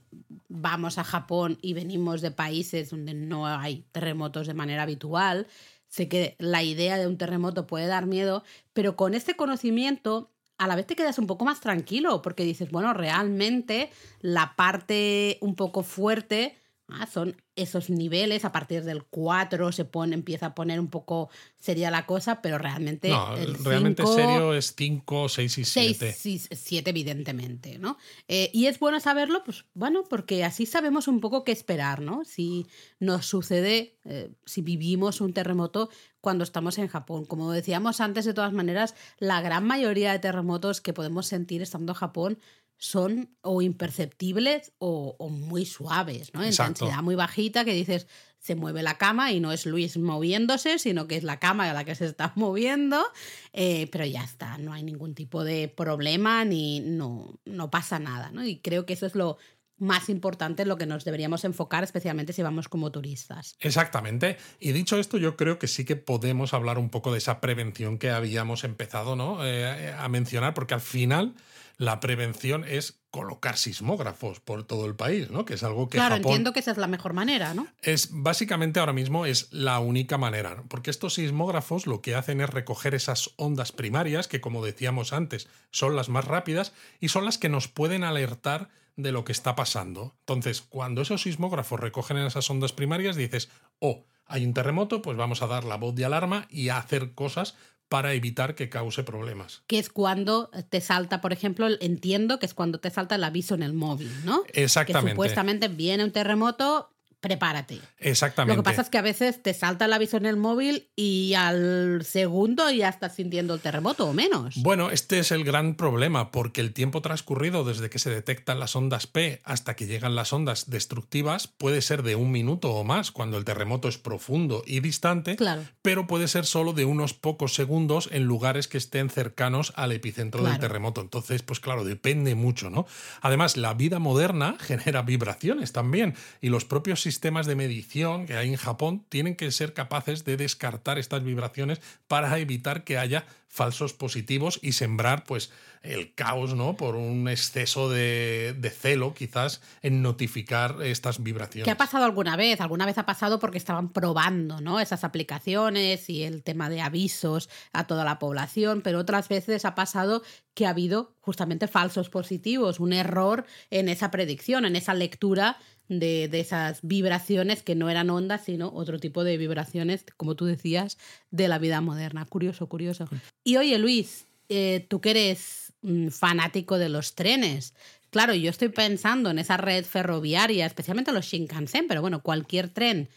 vamos a Japón y venimos de países donde no hay terremotos de manera habitual. Sé que la idea de un terremoto puede dar miedo, pero con este conocimiento a la vez te quedas un poco más tranquilo porque dices, bueno, realmente la parte un poco fuerte ah, son esos niveles, a partir del 4 se pone, empieza a poner un poco seria la cosa, pero realmente No, el realmente cinco- serio es 5, 6 y 6, 7. 7, evidentemente, ¿no? Eh, y es bueno saberlo, pues bueno, porque así sabemos un poco qué esperar, ¿no? Si nos sucede, eh, si vivimos un terremoto cuando estamos en Japón. Como decíamos antes, de todas maneras, la gran mayoría de terremotos que podemos sentir estando en Japón son o imperceptibles o, o muy suaves, ¿no? Exacto. Intensidad muy bajita que dices, se mueve la cama y no es Luis moviéndose, sino que es la cama la que se está moviendo, eh, pero ya está, no hay ningún tipo de problema ni no, no pasa nada, ¿no? Y creo que eso es lo más importante, en lo que nos deberíamos enfocar, especialmente si vamos como turistas. Exactamente. Y dicho esto, yo creo que sí que podemos hablar un poco de esa prevención que habíamos empezado ¿no? Eh, a mencionar, porque al final la prevención es colocar sismógrafos por todo el país, ¿no? Que es algo que claro, Japón entiendo que esa es la mejor manera, ¿no? es básicamente ahora mismo es la única manera, ¿no? porque estos sismógrafos lo que hacen es recoger esas ondas primarias que como decíamos antes son las más rápidas y son las que nos pueden alertar de lo que está pasando. Entonces, cuando esos sismógrafos recogen esas ondas primarias dices, "Oh, hay un terremoto, pues vamos a dar la voz de alarma y a hacer cosas para evitar que cause problemas." Que es cuando te salta, por ejemplo, entiendo que es cuando te salta el aviso en el móvil, ¿no? Que Exactamente. supuestamente viene un terremoto, prepárate. Exactamente. Lo que pasa es que a veces te salta el aviso en el móvil y al segundo ya estás sintiendo el terremoto o menos. Bueno, este es el gran problema, porque el tiempo transcurrido desde que se detectan las ondas P hasta que llegan las ondas destructivas puede ser de un minuto o más cuando el terremoto es profundo y distante, Claro. pero puede ser solo de unos pocos segundos en lugares que estén cercanos al epicentro del terremoto. Entonces, pues claro, depende mucho, ¿no? Además, la vida moderna genera vibraciones también y los propios sistemas de medición que hay en Japón tienen que ser capaces de descartar estas vibraciones para evitar que haya falsos positivos y sembrar pues el caos, ¿no? Por un exceso de, de celo quizás en notificar estas vibraciones. ¿Qué ha pasado alguna vez? Alguna vez ha pasado porque estaban probando ¿no? esas aplicaciones y el tema de avisos a toda la población, pero otras veces ha pasado que ha habido justamente falsos positivos, un error en esa predicción, en esa lectura de, de, esas vibraciones que no eran ondas, sino otro tipo de vibraciones, como tú decías, de la vida moderna. Curioso, curioso. Y oye, Luis, eh, tú que eres mm, fanático de los trenes, claro, yo estoy pensando en esa red ferroviaria, especialmente los Shinkansen, pero bueno, cualquier tren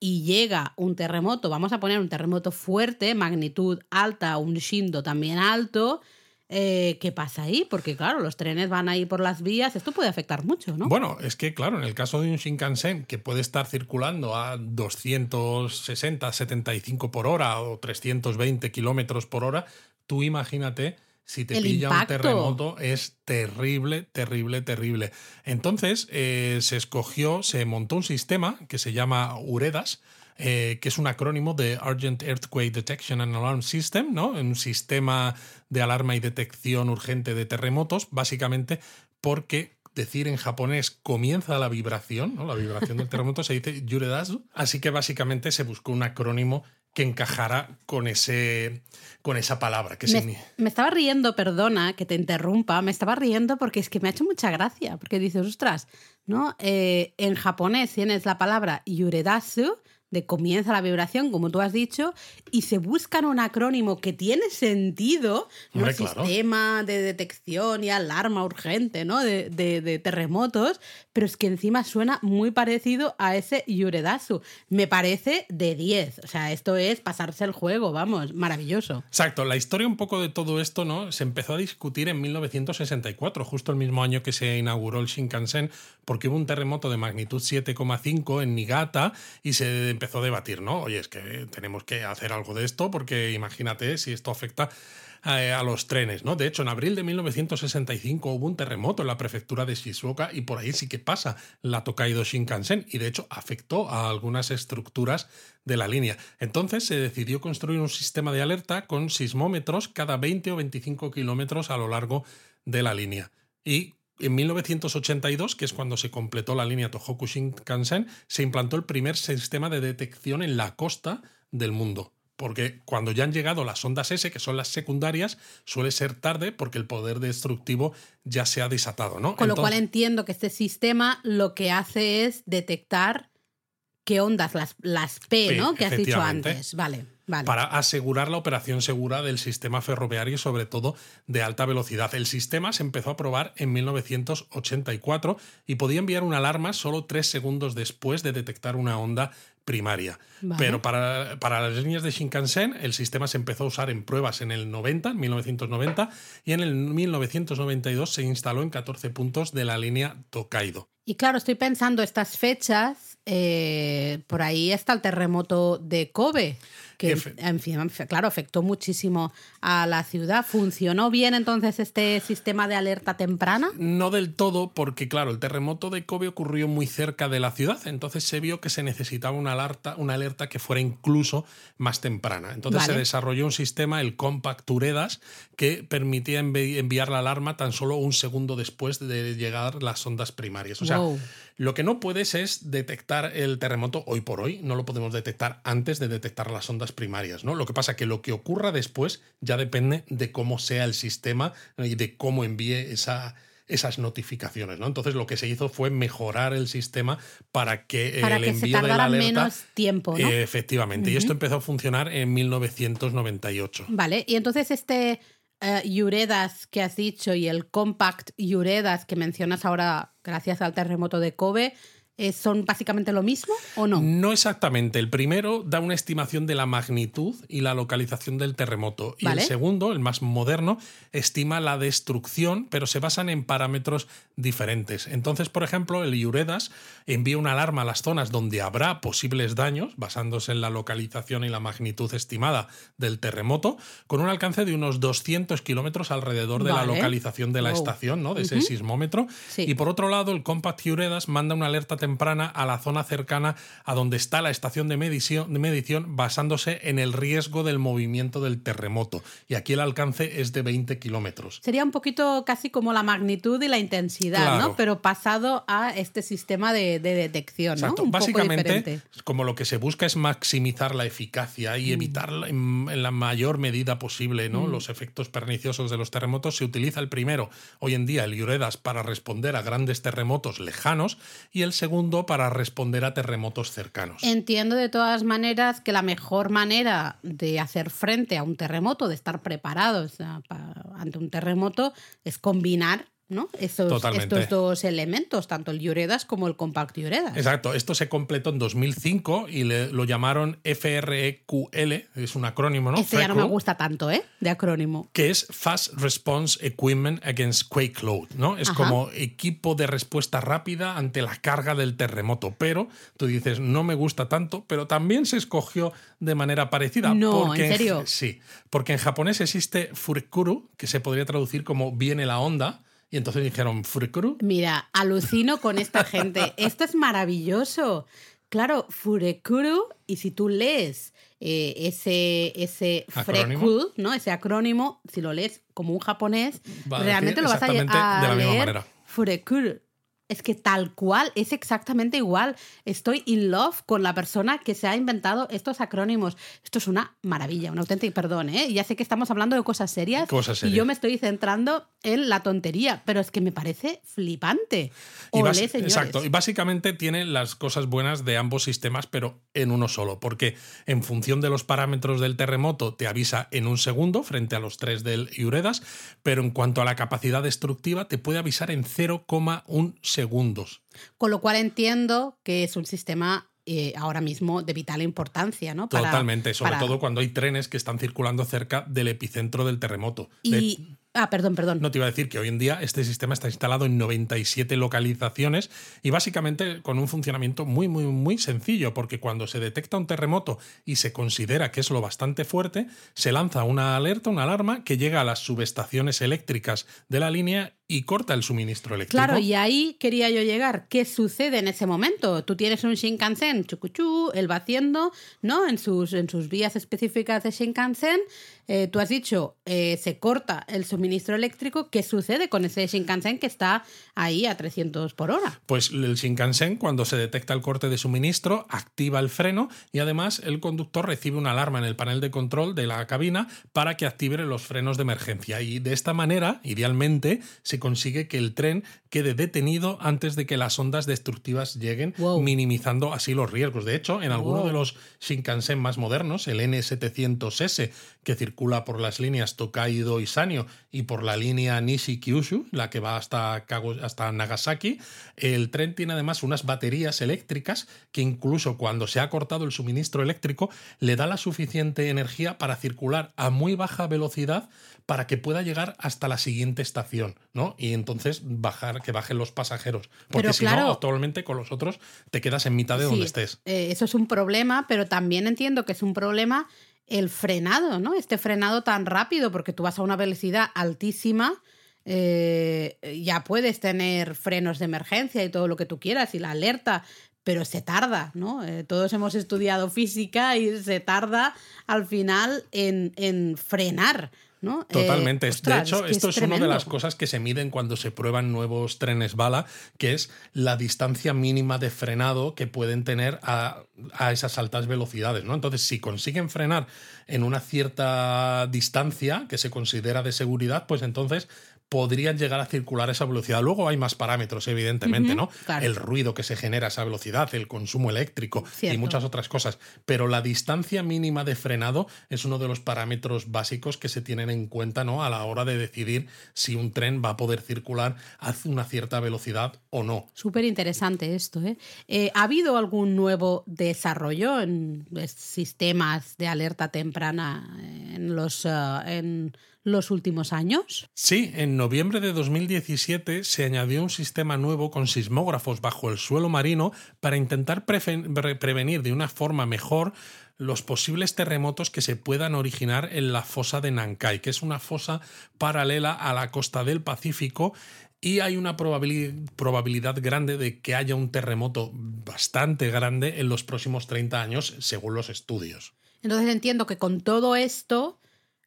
y llega un terremoto, vamos a poner un terremoto fuerte, magnitud alta, un Shindo también alto, eh, ¿qué pasa ahí? Porque claro, los trenes van ahí por las vías, esto puede afectar mucho, ¿no? Bueno, es que claro, en el caso de un Shinkansen que puede estar circulando a 260, 75 por hora o 320 kilómetros por hora, tú imagínate si te pilla un terremoto es terrible, terrible, terrible. Entonces eh, se escogió, se montó un sistema que se llama UREDAS, eh, que es un acrónimo de Urgent Earthquake Detection and Alarm System, ¿no? Un sistema de alarma y detección urgente de terremotos, básicamente porque decir en japonés comienza la vibración, ¿no? La vibración del terremoto se dice yuredasu. Así que básicamente se buscó un acrónimo que encajara con, ese, con esa palabra. Que me, me, estaba riendo, perdona que te interrumpa, me estaba riendo porque es que me ha hecho mucha gracia, porque dices, ostras, ¿no? Eh, en japonés tienes la palabra yuredasu, de comienza la vibración, como tú has dicho, y se buscan un acrónimo que tiene sentido, ¿no? Sistema de detección y alarma urgente, ¿no? De, de, terremotos, pero es que encima suena muy parecido a ese Yuredasu. Me parece de 10. O sea, esto es pasarse el juego, vamos, maravilloso. Exacto, la historia un poco de todo esto, ¿no? Se empezó a discutir en 1964, justo el mismo año que se inauguró el Shinkansen, porque hubo un terremoto de magnitud 7,5 en Niigata y se empezó empezó a debatir, ¿no? Oye, es que tenemos que hacer algo de esto porque imagínate si esto afecta eh, a, los trenes, ¿no? De hecho, en abril de 1965 hubo un terremoto en la prefectura de Shizuoka y por ahí sí que pasa la Tokaido Shinkansen y de hecho afectó a algunas estructuras de la línea. Entonces se decidió construir un sistema de alerta con sismómetros cada 20 o 25 kilómetros a lo largo de la línea. Y en 1982, que es cuando se completó la línea Tohoku Shinkansen, se implantó el primer sistema de detección en la costa del mundo. Porque cuando ya han llegado las ondas S, que son las secundarias, suele ser tarde porque el poder destructivo ya se ha desatado, ¿no? Con lo cual entiendo que este sistema lo que hace es detectar qué ondas, las, las P, ¿no? Que has dicho antes. Vale para asegurar la operación segura del sistema ferroviario sobre todo de alta velocidad. El sistema se empezó a probar en 1984 y podía enviar una alarma solo tres segundos después de detectar una onda primaria. Pero para, para, las líneas de Shinkansen el sistema se empezó a usar en pruebas en el 90, en 1990, y en el 1992 se instaló en 14 puntos de la línea Tokaido. Y claro, estoy pensando estas fechas, eh, por ahí está el terremoto de Kobe que en fin, claro, afectó muchísimo a la ciudad. ¿Funcionó bien entonces este sistema de alerta temprana? No del todo, porque claro, el terremoto de Kobe ocurrió muy cerca de la ciudad, entonces se vio que se necesitaba una alerta, una alerta que fuera incluso más temprana. Entonces se desarrolló un sistema, el Compact Uredas, que permitía enviar la alarma tan solo un segundo después de llegar las ondas primarias. O sea, lo que no puedes es detectar el terremoto hoy por hoy, no lo podemos detectar antes de detectar las ondas primarias, ¿no? Lo que pasa es que lo que ocurra después ya depende de cómo sea el sistema y de cómo envíe esa, esas notificaciones, ¿no? Entonces lo que se hizo fue mejorar el sistema para que el envío de la alerta menos tiempo, ¿no? efectivamente, y esto empezó a funcionar en 1998. Vale, y entonces este uh, que has dicho y el Compact Yuredas que mencionas ahora gracias al terremoto de Kobe eh, ¿Son básicamente lo mismo o no? No exactamente. El primero da una estimación de la magnitud y la localización del terremoto. Y el segundo, el más moderno, estima la destrucción, pero se basan en parámetros diferentes. Entonces, por ejemplo, el Iuredas envía una alarma a las zonas donde habrá posibles daños, basándose en la localización y la magnitud estimada del terremoto, con un alcance de unos 200 kilómetros alrededor de la localización de la estación, ¿no? de ese sismómetro. Y por otro lado, el Compact Iuredas manda una alerta temprana a la zona cercana a donde está la estación de medición, de medición basándose en el riesgo del movimiento del terremoto. Y aquí el alcance es de 20 kilómetros. Sería un poquito casi como la magnitud y la intensidad, ¿no? Pero pasado a este sistema de, detección, ¿no? Básicamente, como lo que se busca es maximizar la eficacia y mm. evitar en, la mayor medida posible ¿no? Mm. los efectos perniciosos de los terremotos, se utiliza el primero, hoy en día, el IUREDAS, para responder a grandes terremotos lejanos y el segundo para responder a terremotos cercanos. Entiendo de todas maneras que la mejor manera de hacer frente a un terremoto, de estar preparados ante un terremoto, es combinar ¿no? Esos, estos dos elementos, tanto el Lloredas como el Compact Lloredas. Exacto, esto se completó en 2005 y lo llamaron FREQL, es un acrónimo, ¿no? Este ya no me gusta tanto, ¿eh? De acrónimo. Que es Fast Response Equipment Against Quake Load, ¿no? Es como equipo de respuesta rápida ante la carga del terremoto, pero tú dices, no me gusta tanto, pero también se escogió de manera parecida. No, ¿en serio? sí, porque en japonés existe Furekuru, que se podría traducir como viene la onda, y entonces dijeron, Furekuru. Mira, alucino con esta gente. Esto es maravilloso. Claro, Furekuru, y si tú lees eh, ese, ese Freku, ¿no? Ese acrónimo, si lo lees como un japonés, realmente lo vas a, a de la misma manera. Furekuru. Es que tal cual, es exactamente igual. Estoy in love con la persona que se ha inventado estos acrónimos. Esto es una maravilla, un auténtico perdón, ¿eh? Ya sé que estamos hablando de cosas serias, y yo me estoy centrando en la tontería, pero es que me parece flipante. Exacto, y básicamente tiene las cosas buenas de ambos sistemas, pero en uno solo, porque en función de los parámetros del terremoto te avisa en un segundo frente a los tres del Iuredas, pero en cuanto a la capacidad destructiva te puede avisar en 0,1 segundos. Con lo cual entiendo que es un sistema eh, ahora mismo de vital importancia, ¿no? Totalmente, sobre todo cuando hay trenes que están circulando cerca del epicentro del terremoto. Y... Ah, perdón, perdón. No te iba a decir que hoy en día este sistema está instalado en 97 localizaciones y básicamente con un funcionamiento muy, muy, muy sencillo, porque cuando se detecta un terremoto y se considera que es lo bastante fuerte, se lanza una alerta, una alarma que llega a las subestaciones eléctricas de la línea y corta el suministro eléctrico. Claro, y ahí quería yo llegar. ¿Qué sucede en ese momento? Tú tienes un Shinkansen, chucuchú, él va haciendo, ¿no? En sus, en sus vías específicas de Shinkansen, eh, tú has dicho, eh, se corta el suministro eléctrico. ¿Qué sucede con ese Shinkansen que está ahí a 300 por hora? Pues el Shinkansen, cuando se detecta el corte de suministro, activa el freno y además el conductor recibe una alarma en el panel de control de la cabina para que active los frenos de emergencia. Y de esta manera, idealmente, se consigue que el tren quede detenido antes de que las ondas destructivas lleguen, minimizando así los riesgos. De hecho, en alguno de los Shinkansen más modernos, el N700S, que circula por las líneas Tokaido y Sanyo y por la línea Nishi-Kyushu, la que va hasta, hasta Nagasaki, el tren tiene además unas baterías eléctricas que incluso cuando se ha cortado el suministro eléctrico le da la suficiente energía para circular a muy baja velocidad para que pueda llegar hasta la siguiente estación, ¿no? Y entonces bajar, que bajen los pasajeros. Porque si no, actualmente con los otros te quedas en mitad de donde estés. Eh, eso es un problema, pero también entiendo que es un problema el frenado, ¿no? Este frenado tan rápido, porque tú vas a una velocidad altísima. Eh, ya puedes tener frenos de emergencia y todo lo que tú quieras y la alerta, pero se tarda, ¿no? Eh, todos hemos estudiado física y se tarda al final en, en frenar. ¿No? Totalmente. Eh, de hecho, esto es, una de las cosas que se miden cuando se prueban nuevos trenes bala, que es la distancia mínima de frenado que pueden tener a, a esas altas velocidades. ¿no? Entonces, si consiguen frenar en una cierta distancia que se considera de seguridad, pues entonces podrían llegar a circular a esa velocidad. Luego hay más parámetros, evidentemente, ¿no? El ruido que se genera a esa velocidad, el consumo eléctrico y muchas otras cosas. Pero la distancia mínima de frenado es uno de los parámetros básicos que se tienen en cuenta, ¿no? A la hora de decidir si un tren va a poder circular a una cierta velocidad o no. Súper interesante esto, ¿eh? ¿eh? ¿Ha habido algún nuevo desarrollo en sistemas de alerta temprana en los, uh, en los últimos años? Sí, en noviembre de 2017 se añadió un sistema nuevo con sismógrafos bajo el suelo marino para intentar prevenir de una forma mejor los posibles terremotos que se puedan originar en la fosa de Nankai, que es una fosa paralela a la costa del Pacífico y hay una probabilidad grande de que haya un terremoto bastante grande en los próximos 30 años, según los estudios. Entonces entiendo que con todo esto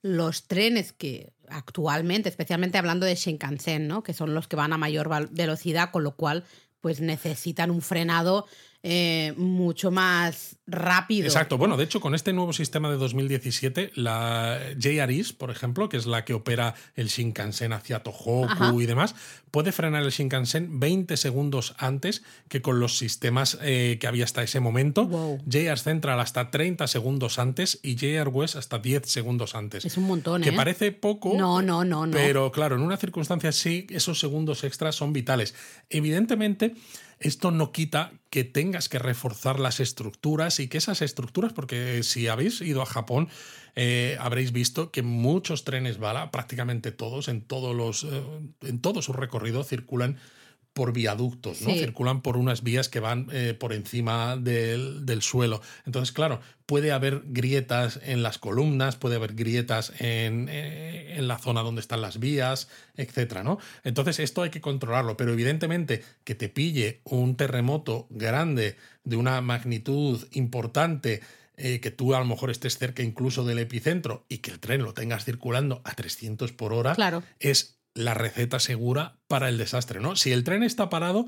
los trenes que actualmente, especialmente hablando de Shinkansen, ¿no? que son los que van a mayor velocidad, con lo cual pues necesitan un frenado eh, mucho más rápido. Exacto. Bueno, de hecho, con este nuevo sistema de 2017, la JR East, por ejemplo, que es la que opera el Shinkansen hacia Tohoku y demás, puede frenar el Shinkansen 20 segundos antes que con los sistemas eh, que había hasta ese momento. JR Central hasta 30 segundos antes y JR West hasta 10 segundos antes. Es un montón, Que ¿eh? parece poco. No, no, no, no. Pero claro, en una circunstancia así, esos segundos extras son vitales. Evidentemente, esto no quita que tengas que reforzar las estructuras y que esas estructuras, porque si habéis ido a Japón, eh, habréis visto que muchos trenes bala, prácticamente todos, en, todos los, eh, en todo su recorrido, circulan por viaductos, ¿no? Sí. Circulan por unas vías que van eh, por encima del, del suelo. Entonces, claro, puede haber grietas en las columnas, puede haber grietas en, eh, en la zona donde están las vías, etcétera, ¿no? Entonces, esto hay que controlarlo, pero evidentemente que te pille un terremoto grande de una magnitud importante eh, que tú a lo mejor estés cerca incluso del epicentro y que el tren lo tengas circulando a 300 por hora, Claro. es la receta segura para el desastre, ¿no? Si el tren está parado,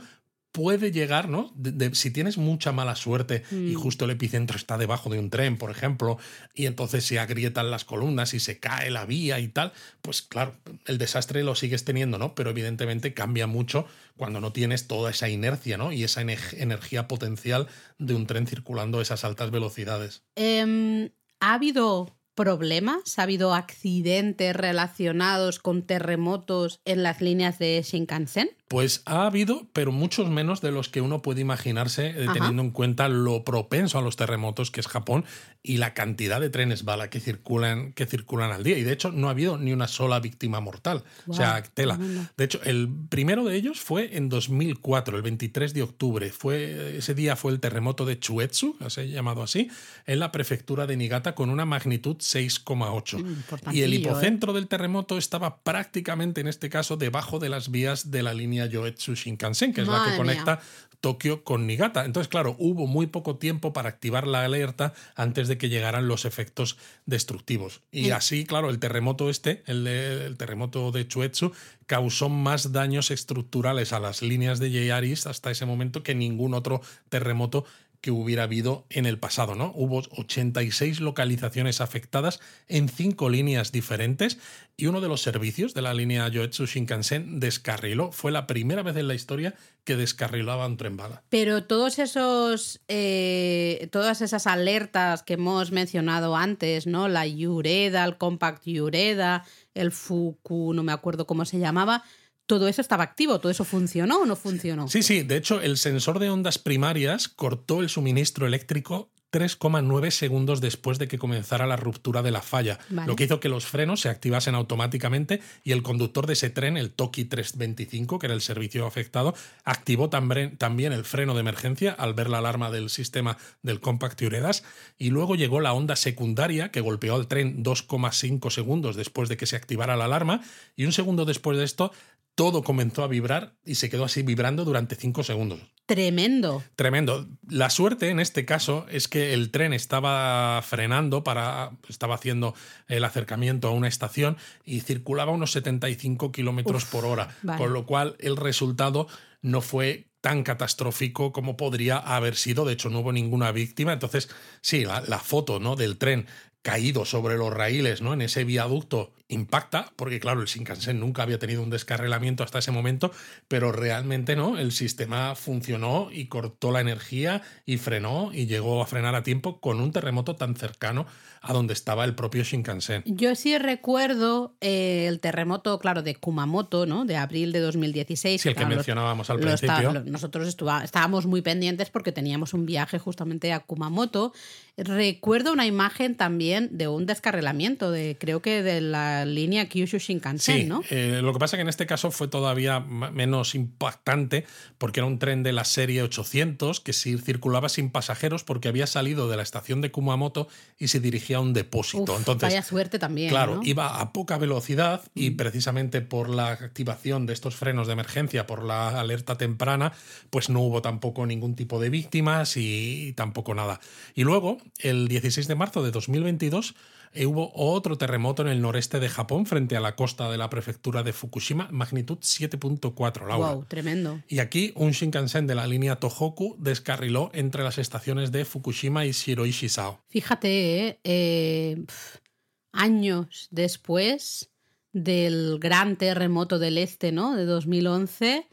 puede llegar, ¿no? De- de- si tienes mucha mala suerte y Mm. justo el epicentro está debajo de un tren, por ejemplo, y entonces se agrietan las columnas y se cae la vía y tal, pues claro, el desastre lo sigues teniendo, ¿no? Pero evidentemente cambia mucho cuando no tienes toda esa inercia, ¿no? Y esa energía potencial de un tren circulando a esas altas velocidades. Em, ¿Ha habido problemas? ¿Ha habido accidentes relacionados con terremotos en las líneas de Shinkansen? Pues ha habido, pero muchos menos de los que uno puede imaginarse, eh, Ajá. teniendo en cuenta lo propenso a los terremotos que es Japón y la cantidad de trenes bala que circulan, que circulan al día. Y de hecho, no ha habido ni una sola víctima mortal. o sea, tela. tremendo. De hecho, el primero de ellos fue en 2004, el 23 de octubre. Fue, ese día fue el terremoto de Chuetsu, se llamado así, en la prefectura de Niigata con una magnitud 6,8. Mm, y el importantillo, ¿eh? hipocentro del terremoto estaba prácticamente, en este caso, debajo de las vías de la línea Yoetsu Shinkansen, que es la que conecta Tokio con Niigata. Entonces, claro, hubo muy poco tiempo para activar la alerta antes de que llegaran los efectos destructivos. Y Sí. así, claro, el terremoto este, el, de- el terremoto de Chuetsu, causó más daños estructurales a las líneas de East hasta ese momento que ningún otro terremoto que hubiera habido en el pasado, ¿no? Hubo 86 localizaciones afectadas en cinco líneas diferentes y uno de los servicios de la línea Yoetsu Shinkansen descarriló. Fue la primera vez en la historia que descarrilaba un tren. Pero todos esos, eh, todas esas alertas que hemos mencionado antes, ¿no? La Yureda, el Compact Yureda, el Fuku, no me acuerdo cómo se llamaba, todo eso estaba activo, todo eso funcionó o no funcionó. Sí, sí, de hecho el sensor de ondas primarias cortó el suministro eléctrico 3,9 segundos después de que comenzara la ruptura de la falla, Vale. lo que hizo que los frenos se activasen automáticamente y el conductor de ese tren, el Toki 325, que era el servicio afectado, activó también, también el freno de emergencia al ver la alarma del sistema del Compact Uredas y luego llegó la onda secundaria que golpeó al tren 2,5 segundos después de que se activara la alarma y un segundo después de esto todo comenzó a vibrar y se quedó así vibrando durante 5 segundos. Tremendo. Tremendo. La suerte en este caso es que el tren estaba frenando para. estaba haciendo el acercamiento a una estación y circulaba unos 75 kilómetros por hora. vale. Con lo cual el resultado no fue tan catastrófico como podría haber sido. De hecho, no hubo ninguna víctima. Entonces, sí, la, la foto ¿no? del tren caído sobre los raíles, ¿no? En ese viaducto impacta, porque claro, el Shinkansen nunca había tenido un descarrilamiento hasta ese momento, pero realmente no, el sistema funcionó y cortó la energía y frenó y llegó a frenar a tiempo con un terremoto tan cercano a donde estaba el propio Shinkansen. Yo sí recuerdo eh, el terremoto, claro, de Kumamoto, ¿no? De abril de 2016. Sí, el que claro, mencionábamos al está- principio. lo- nosotros estuva- estábamos muy pendientes porque teníamos un viaje justamente a Kumamoto. Recuerdo una imagen también de un descarrilamiento, de creo que de la línea Kyushu Shinkansen, Sí, ¿no? eh, lo que pasa que en este caso fue todavía menos impactante porque era un tren de la serie 800 que sí circulaba sin pasajeros porque había salido de la estación de Kumamoto y se dirigía a un depósito. Uf, Entonces, vaya suerte también. Claro, ¿no? iba a poca velocidad y precisamente por la activación de estos frenos de emergencia, por la alerta temprana, pues no hubo tampoco ningún tipo de víctimas y tampoco nada. Y luego, el 16 de marzo de 2022, eh, hubo otro terremoto en el noreste de Japón frente a la costa de la prefectura de Fukushima, magnitud 7.4, Laura. Wow, tremendo. Y aquí un Shinkansen de la línea Tohoku descarriló entre las estaciones de Fukushima y Shiroishi-sao. Fíjate, ¿eh? Eh, pf, años después del gran terremoto del este, ¿no? De 2011.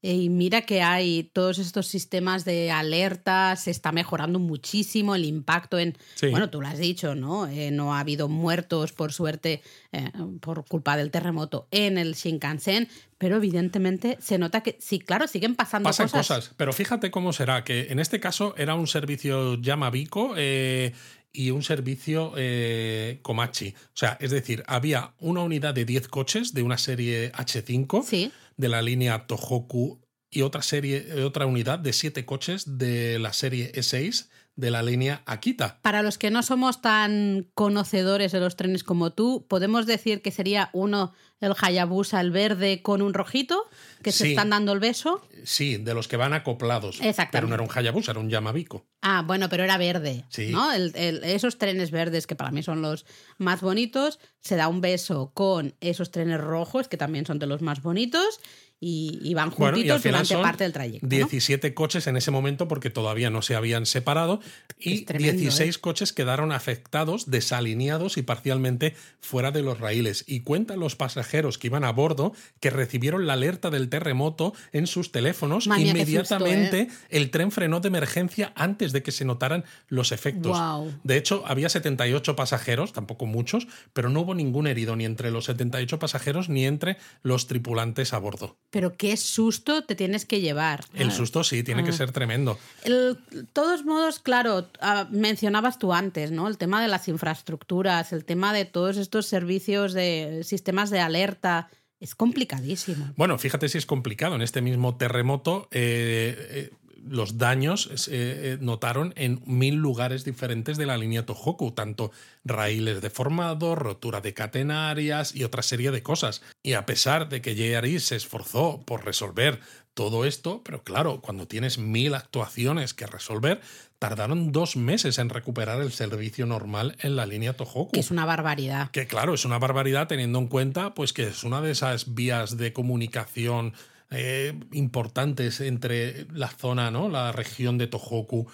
Y mira que hay todos estos sistemas de alerta, se está mejorando muchísimo el impacto en... Sí. Bueno, tú lo has dicho, ¿no? Eh, no ha habido muertos, por suerte, eh, por culpa del terremoto en el Shinkansen, pero evidentemente se nota que, sí, claro, siguen pasando Pasan cosas. cosas. pero fíjate cómo será, que en este caso era un servicio Yamabico eh, y un servicio eh, Komachi. O sea, es decir, había una unidad de 10 coches de una serie H5 Sí. de la línea Tohoku y otra serie, otra unidad de 7 coches de la serie E6 de la línea Akita. Para los que no somos tan conocedores de los trenes como tú, ¿podemos decir que sería uno el Hayabusa, el verde, con un rojito, que se están dando el beso? Sí, de los que van acoplados. Exactamente. Pero no era un Hayabusa, era un Yamabico. Ah, bueno, pero era verde. Sí. ¿no? El- el- esos trenes verdes, que para mí son los más bonitos, se da un beso con esos trenes rojos, que también son de los más bonitos, y, y van Bueno, juntitos y durante parte del trayecto. ¿no? 17 coches en ese momento porque todavía no se habían separado y tremendo, 16 ¿eh? coches quedaron afectados, desalineados y parcialmente fuera de los raíles. Y cuentan los pasajeros que iban a bordo que recibieron la alerta del terremoto en sus teléfonos. Inmediatamente susto, el tren frenó de emergencia antes de que se notaran los efectos. De hecho, había 78 pasajeros, tampoco muchos, pero no hubo ningún herido ni entre los 78 pasajeros ni entre los tripulantes a bordo. Pero qué susto te tienes que llevar. El Ah. susto sí, tiene que ser tremendo. De todos modos, claro, ah, mencionabas tú antes, ¿no? El tema de las infraestructuras, el tema de todos estos servicios de sistemas de alerta, es complicadísimo. Bueno, fíjate si es complicado. En este mismo terremoto, eh, eh, los daños se eh, notaron en mil lugares diferentes de la línea Tohoku, tanto raíles deformados, rotura de catenarias y otra serie de cosas. Y a pesar de que JRI se esforzó por resolver todo esto, pero claro, cuando tienes mil actuaciones que resolver, tardaron dos meses en recuperar el servicio normal en la línea Tohoku. Que es una barbaridad. Que claro, es una barbaridad teniendo en cuenta pues que es una de esas vías de comunicación eh, importantes entre la zona, ¿no? La región de Tohoku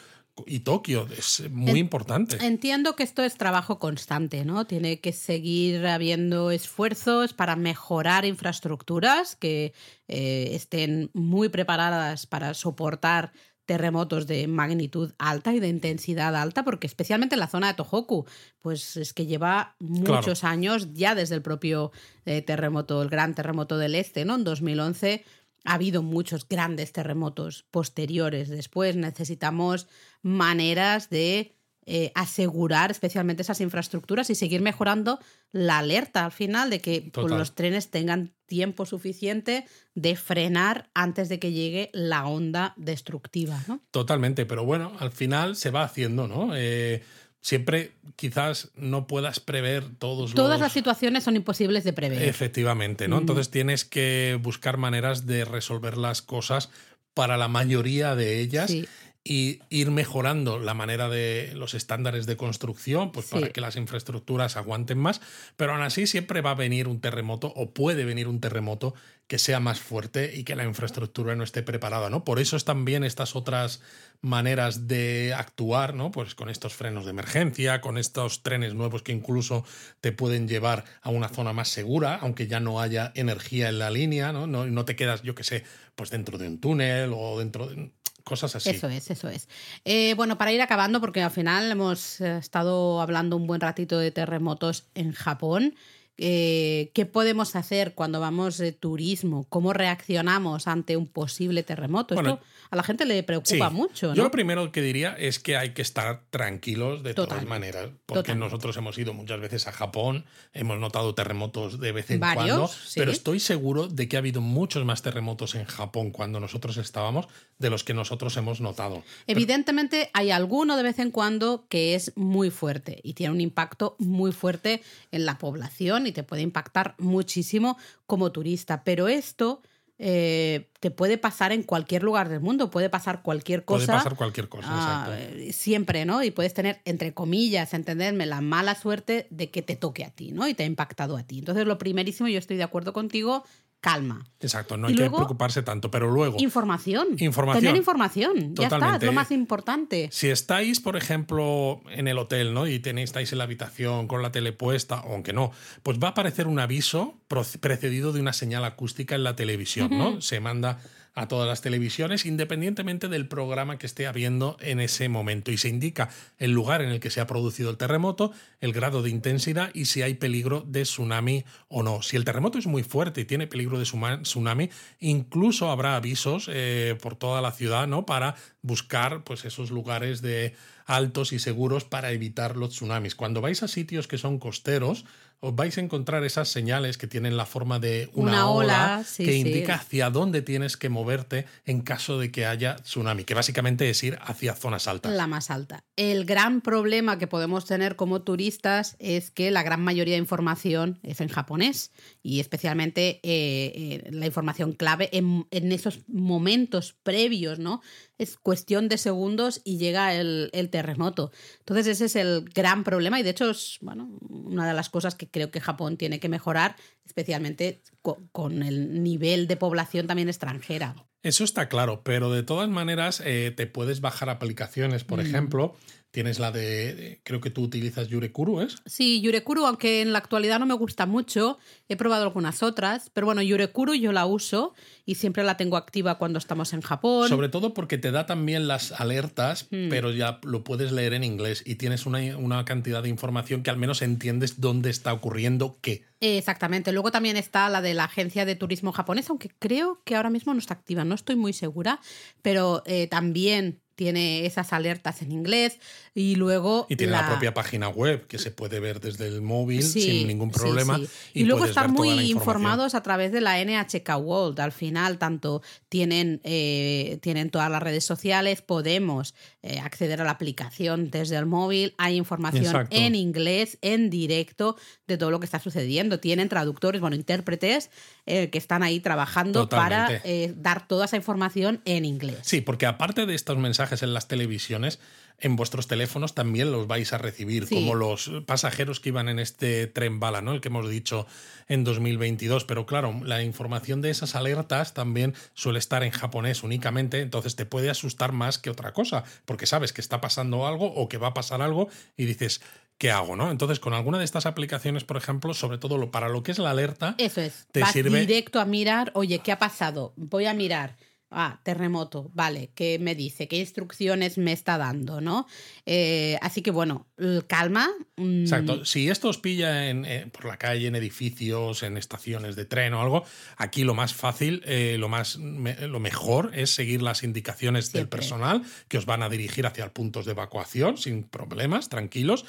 y Tokio. Es muy En- importante. Entiendo que esto es trabajo constante, ¿no? Tiene que seguir habiendo esfuerzos para mejorar infraestructuras que eh, estén muy preparadas para soportar terremotos de magnitud alta y de intensidad alta, porque especialmente en la zona de Tohoku, pues es que lleva muchos años ya desde el propio eh, terremoto, el gran terremoto del este, ¿no? En 2011 ha habido muchos grandes terremotos posteriores. Después necesitamos maneras de eh, asegurar especialmente esas infraestructuras y seguir mejorando la alerta al final de que pues, los trenes tengan tiempo suficiente de frenar antes de que llegue la onda destructiva. ¿no? Totalmente, pero bueno, al final se va haciendo, ¿no? Eh, siempre quizás no puedas prever todos Todas los... las situaciones son imposibles de prever. Efectivamente, ¿no? Mm. Entonces tienes que buscar maneras de resolver las cosas para la mayoría de ellas Sí. y ir mejorando la manera de los estándares de construcción, pues Sí. para que las infraestructuras aguanten más, pero aún así siempre va a venir un terremoto o puede venir un terremoto que sea más fuerte y que la infraestructura no esté preparada, ¿no? Por eso están bien estas otras maneras de actuar, ¿no? Pues con estos frenos de emergencia, con estos trenes nuevos que incluso te pueden llevar a una zona más segura, aunque ya no haya energía en la línea, ¿no? No, te quedas, yo qué sé, pues dentro de un túnel o dentro de cosas así. Eso es, eso es. Eh, bueno, para ir acabando, porque al final hemos eh, estado hablando un buen ratito de terremotos en Japón. Eh, ¿Qué podemos hacer cuando vamos de turismo? ¿Cómo reaccionamos ante un posible terremoto? Bueno, Esto a la gente le preocupa Sí. mucho, ¿no? Yo lo primero que diría es que hay que estar tranquilos de todas maneras, porque nosotros hemos ido muchas veces a Japón, hemos notado terremotos de vez en Varios, cuando, sí. pero estoy seguro de que ha habido muchos más terremotos en Japón cuando nosotros estábamos de los que nosotros hemos notado. Evidentemente hay alguno de vez en cuando que es muy fuerte y tiene un impacto muy fuerte en la población y te puede impactar muchísimo como turista. Pero esto eh, te puede pasar en cualquier lugar del mundo, puede pasar cualquier cosa. Puede pasar cualquier cosa, ah, siempre, ¿no? Y puedes tener, entre comillas, entenderme, la mala suerte de que te toque a ti, ¿no? Y te ha impactado a ti. Entonces, lo primerísimo, yo estoy de acuerdo contigo, calma. Exacto, no hay que preocuparse tanto, pero luego... Información. Información. Tener información, ya está, es lo más importante. Si estáis, por ejemplo, en el hotel, ¿no? Y tenéis, estáis en la habitación con la tele puesta, aunque no, pues va a aparecer un aviso precedido de una señal acústica en la televisión, ¿no? Se manda a todas las televisiones, independientemente del programa que esté habiendo en ese momento. Y se indica el lugar en el que se ha producido el terremoto, el grado de intensidad y si hay peligro de tsunami o no. Si el terremoto es muy fuerte y tiene peligro de tsunami, incluso habrá avisos eh, por toda la ciudad ¿no? para buscar pues, esos lugares de altos y seguros para evitar los tsunamis. Cuando vais a sitios que son costeros, os vais a encontrar esas señales que tienen la forma de una, ola, que indica hacia dónde tienes que moverte en caso de que haya tsunami, que básicamente es ir hacia zonas altas. La más alta. El gran problema que podemos tener como turistas es que la gran mayoría de información es en japonés y especialmente eh, eh, la información clave en, en, esos momentos previos, ¿no? Es cuestión de segundos y llega el, el terremoto. Entonces ese es el gran problema y de hecho es bueno, una de las cosas que creo que Japón tiene que mejorar, especialmente con, el nivel de población también extranjera. Eso está claro, pero de todas maneras eh, te puedes bajar aplicaciones, por mm. ejemplo, Tienes la de, creo que tú utilizas Yurekuru, ¿es? Sí, Yurekuru, aunque en la actualidad no me gusta mucho, he probado algunas otras, pero bueno, Yurekuru yo la uso y siempre la tengo activa cuando estamos en Japón. Sobre todo porque te da también las alertas, mm. pero ya lo puedes leer en inglés y tienes una, una cantidad de información que al menos entiendes dónde está ocurriendo qué. Exactamente. Luego también está la de la Agencia de Turismo Japonesa, aunque creo que ahora mismo no está activa, no estoy muy segura, pero eh, también tiene esas alertas en inglés y luego... Y tiene la, propia página web que se puede ver desde el móvil sin ningún problema. Y, luego estar muy informados a través de la NHK World. Al final, tanto tienen, eh, tienen todas las redes sociales, podemos eh, acceder a la aplicación desde el móvil, hay información en inglés, en directo, de todo lo que está sucediendo. Tienen traductores, bueno, intérpretes eh, que están ahí trabajando para dar toda esa información en inglés. Sí, porque aparte de estos mensajes, en las televisiones, en vuestros teléfonos también los vais a recibir, como los pasajeros que iban en este tren bala, ¿no? El que hemos dicho en 2022. Pero claro, la información de esas alertas también suele estar en japonés únicamente, entonces te puede asustar más que otra cosa, porque sabes que está pasando algo o que va a pasar algo y dices, ¿qué hago? ¿no? Entonces, con alguna de estas aplicaciones, por ejemplo, sobre todo para lo que es la alerta, eso es. Te sirve directo a mirar, oye, ¿qué ha pasado? Voy a mirar Ah, terremoto, vale, ¿qué me dice? ¿Qué instrucciones me está dando? ¿no? Eh, así que bueno, calma. Mm. Exacto. Si esto os pilla en, eh, por la calle, en edificios, en estaciones de tren o algo, aquí lo más fácil, eh, lo, más, lo mejor es seguir las indicaciones del personal que os van a dirigir hacia puntos de evacuación sin problemas, tranquilos.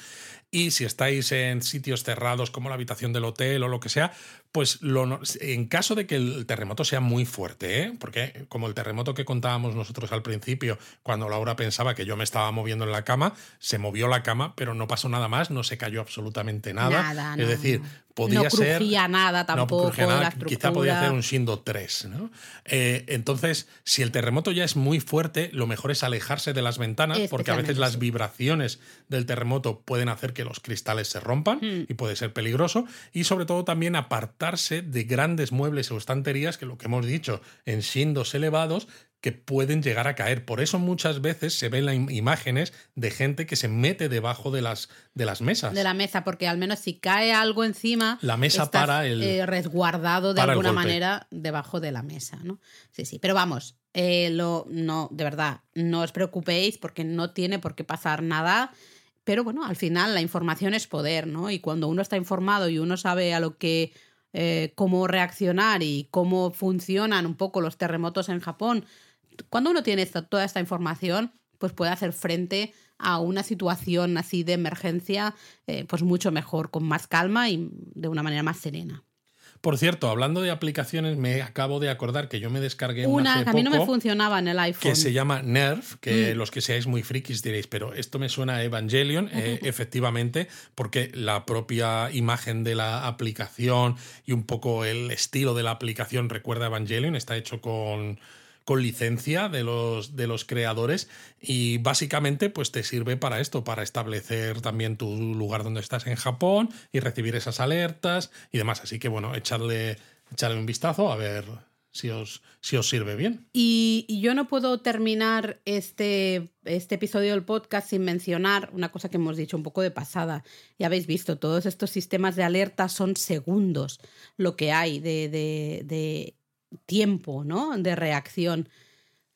Y si estáis en sitios cerrados como la habitación del hotel o lo que sea, pues lo, en caso de que el terremoto sea muy fuerte, ¿eh? porque como el terremoto que contábamos nosotros al principio, cuando Laura pensaba que yo me estaba moviendo en la cama, se movió la cama, pero no pasó nada más, no se cayó absolutamente nada. nada es decir, podía no ser. nada tampoco. quizá podía hacer un Shindo 3. ¿no? Eh, entonces, si el terremoto ya es muy fuerte, lo mejor es alejarse de las ventanas, porque a veces las vibraciones del terremoto pueden hacer que los cristales se rompan hmm. y puede ser peligroso. Y sobre todo también apartarse de grandes muebles o estanterías que lo que hemos dicho en Shindos elevados que pueden llegar a caer. Por eso muchas veces se ven imágenes de gente que se mete debajo de las, de las mesas. De la mesa, porque al menos si cae algo encima, la mesa para el eh, resguardado de alguna manera debajo de la mesa, ¿no? Sí, sí. Pero vamos, eh, lo, no, de verdad, no os preocupéis porque no tiene por qué pasar nada. Pero bueno, al final la información es poder, ¿no? Y cuando uno está informado y uno sabe a lo que eh, cómo reaccionar y cómo funcionan un poco los terremotos en Japón, cuando uno tiene toda esta información, pues puede hacer frente a una situación así de emergencia, eh, pues mucho mejor, con más calma y de una manera más serena. Por cierto, hablando de aplicaciones, me acabo de acordar que yo me descargué una, que a mí no me funcionaba en el iPhone. Que se llama Nerf, que mm. los que seáis muy frikis diréis, pero esto me suena a Evangelion, eh, efectivamente, porque la propia imagen de la aplicación y un poco el estilo de la aplicación recuerda a Evangelion, está hecho con con licencia de los, de los creadores y básicamente pues te sirve para esto, para establecer también tu lugar donde estás en Japón y recibir esas alertas y demás. Así que bueno, echarle, echarle un vistazo a ver si os, si os sirve bien. Y, yo no puedo terminar este, este episodio del podcast sin mencionar una cosa que hemos dicho un poco de pasada. Ya habéis visto, todos estos sistemas de alerta son segundos lo que hay de, de tiempo ¿no? de reacción.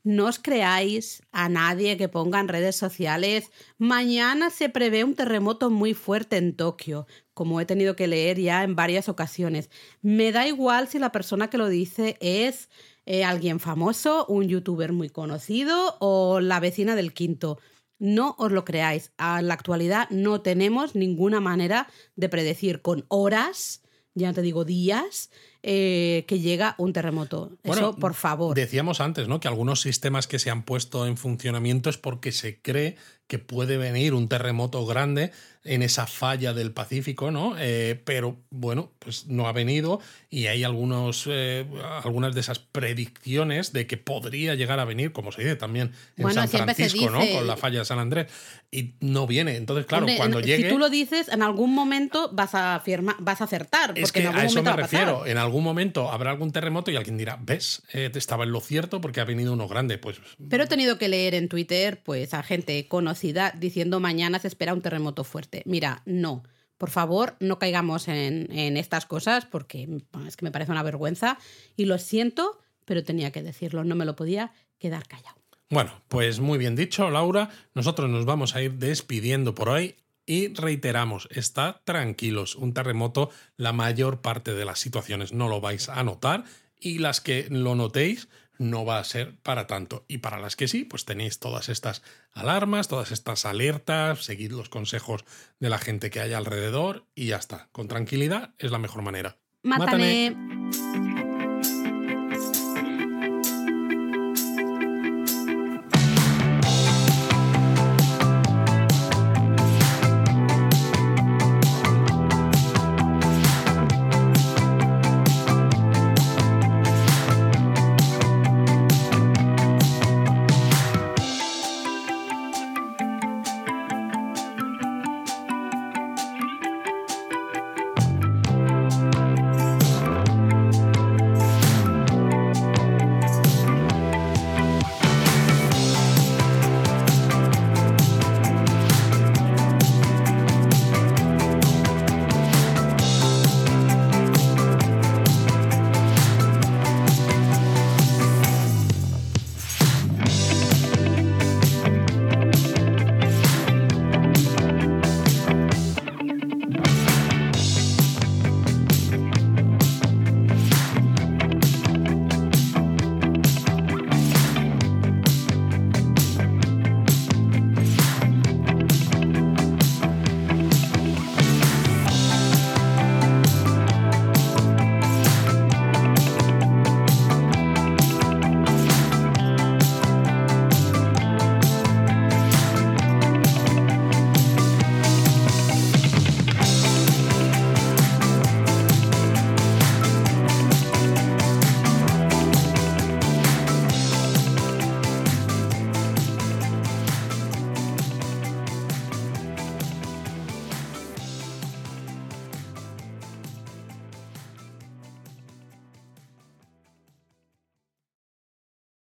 No os creáis a nadie que ponga en redes sociales mañana se prevé un terremoto muy fuerte en Tokio, como he tenido que leer ya en varias ocasiones. Me da igual si la persona que lo dice es eh, alguien famoso, un youtuber muy conocido o la vecina del quinto. No os lo creáis. A la actualidad no tenemos ninguna manera de predecir con horas, ya te digo días, eh, que llega un terremoto. Eso, por favor. Decíamos antes, ¿no? Que algunos sistemas que se han puesto en funcionamiento es porque se cree que puede venir un terremoto grande en esa falla del Pacífico, ¿no? Eh, pero bueno, pues no ha venido y hay algunos, eh, algunas de esas predicciones de que podría llegar a venir, como se dice también en San Francisco, ¿no? Con la falla de San Andrés. Y no viene. Entonces, claro, cuando llegue. Si tú lo dices, en algún momento vas a vas a acertar. Porque es que en algún a eso me refiero. En algún momento habrá algún terremoto y alguien dirá, ¿ves? Eh, estaba en lo cierto porque ha venido uno grande. Pues. Pero he tenido que leer en Twitter, pues, a gente conocida diciendo mañana se espera un terremoto fuerte. Mira, no. Por favor, no caigamos en, estas cosas porque es que me parece una vergüenza y lo siento, pero tenía que decirlo, no me lo podía quedar callado. Bueno, pues muy bien dicho, Laura. Nosotros nos vamos a ir despidiendo por hoy y reiteramos, está tranquilos. Un terremoto, la mayor parte de las situaciones no lo vais a notar y las que lo notéis, no va a ser para tanto. Y para las que sí, pues tenéis todas estas alarmas, todas estas alertas, seguid los consejos de la gente que hay alrededor y ya está. Con tranquilidad es la mejor manera. Mátane.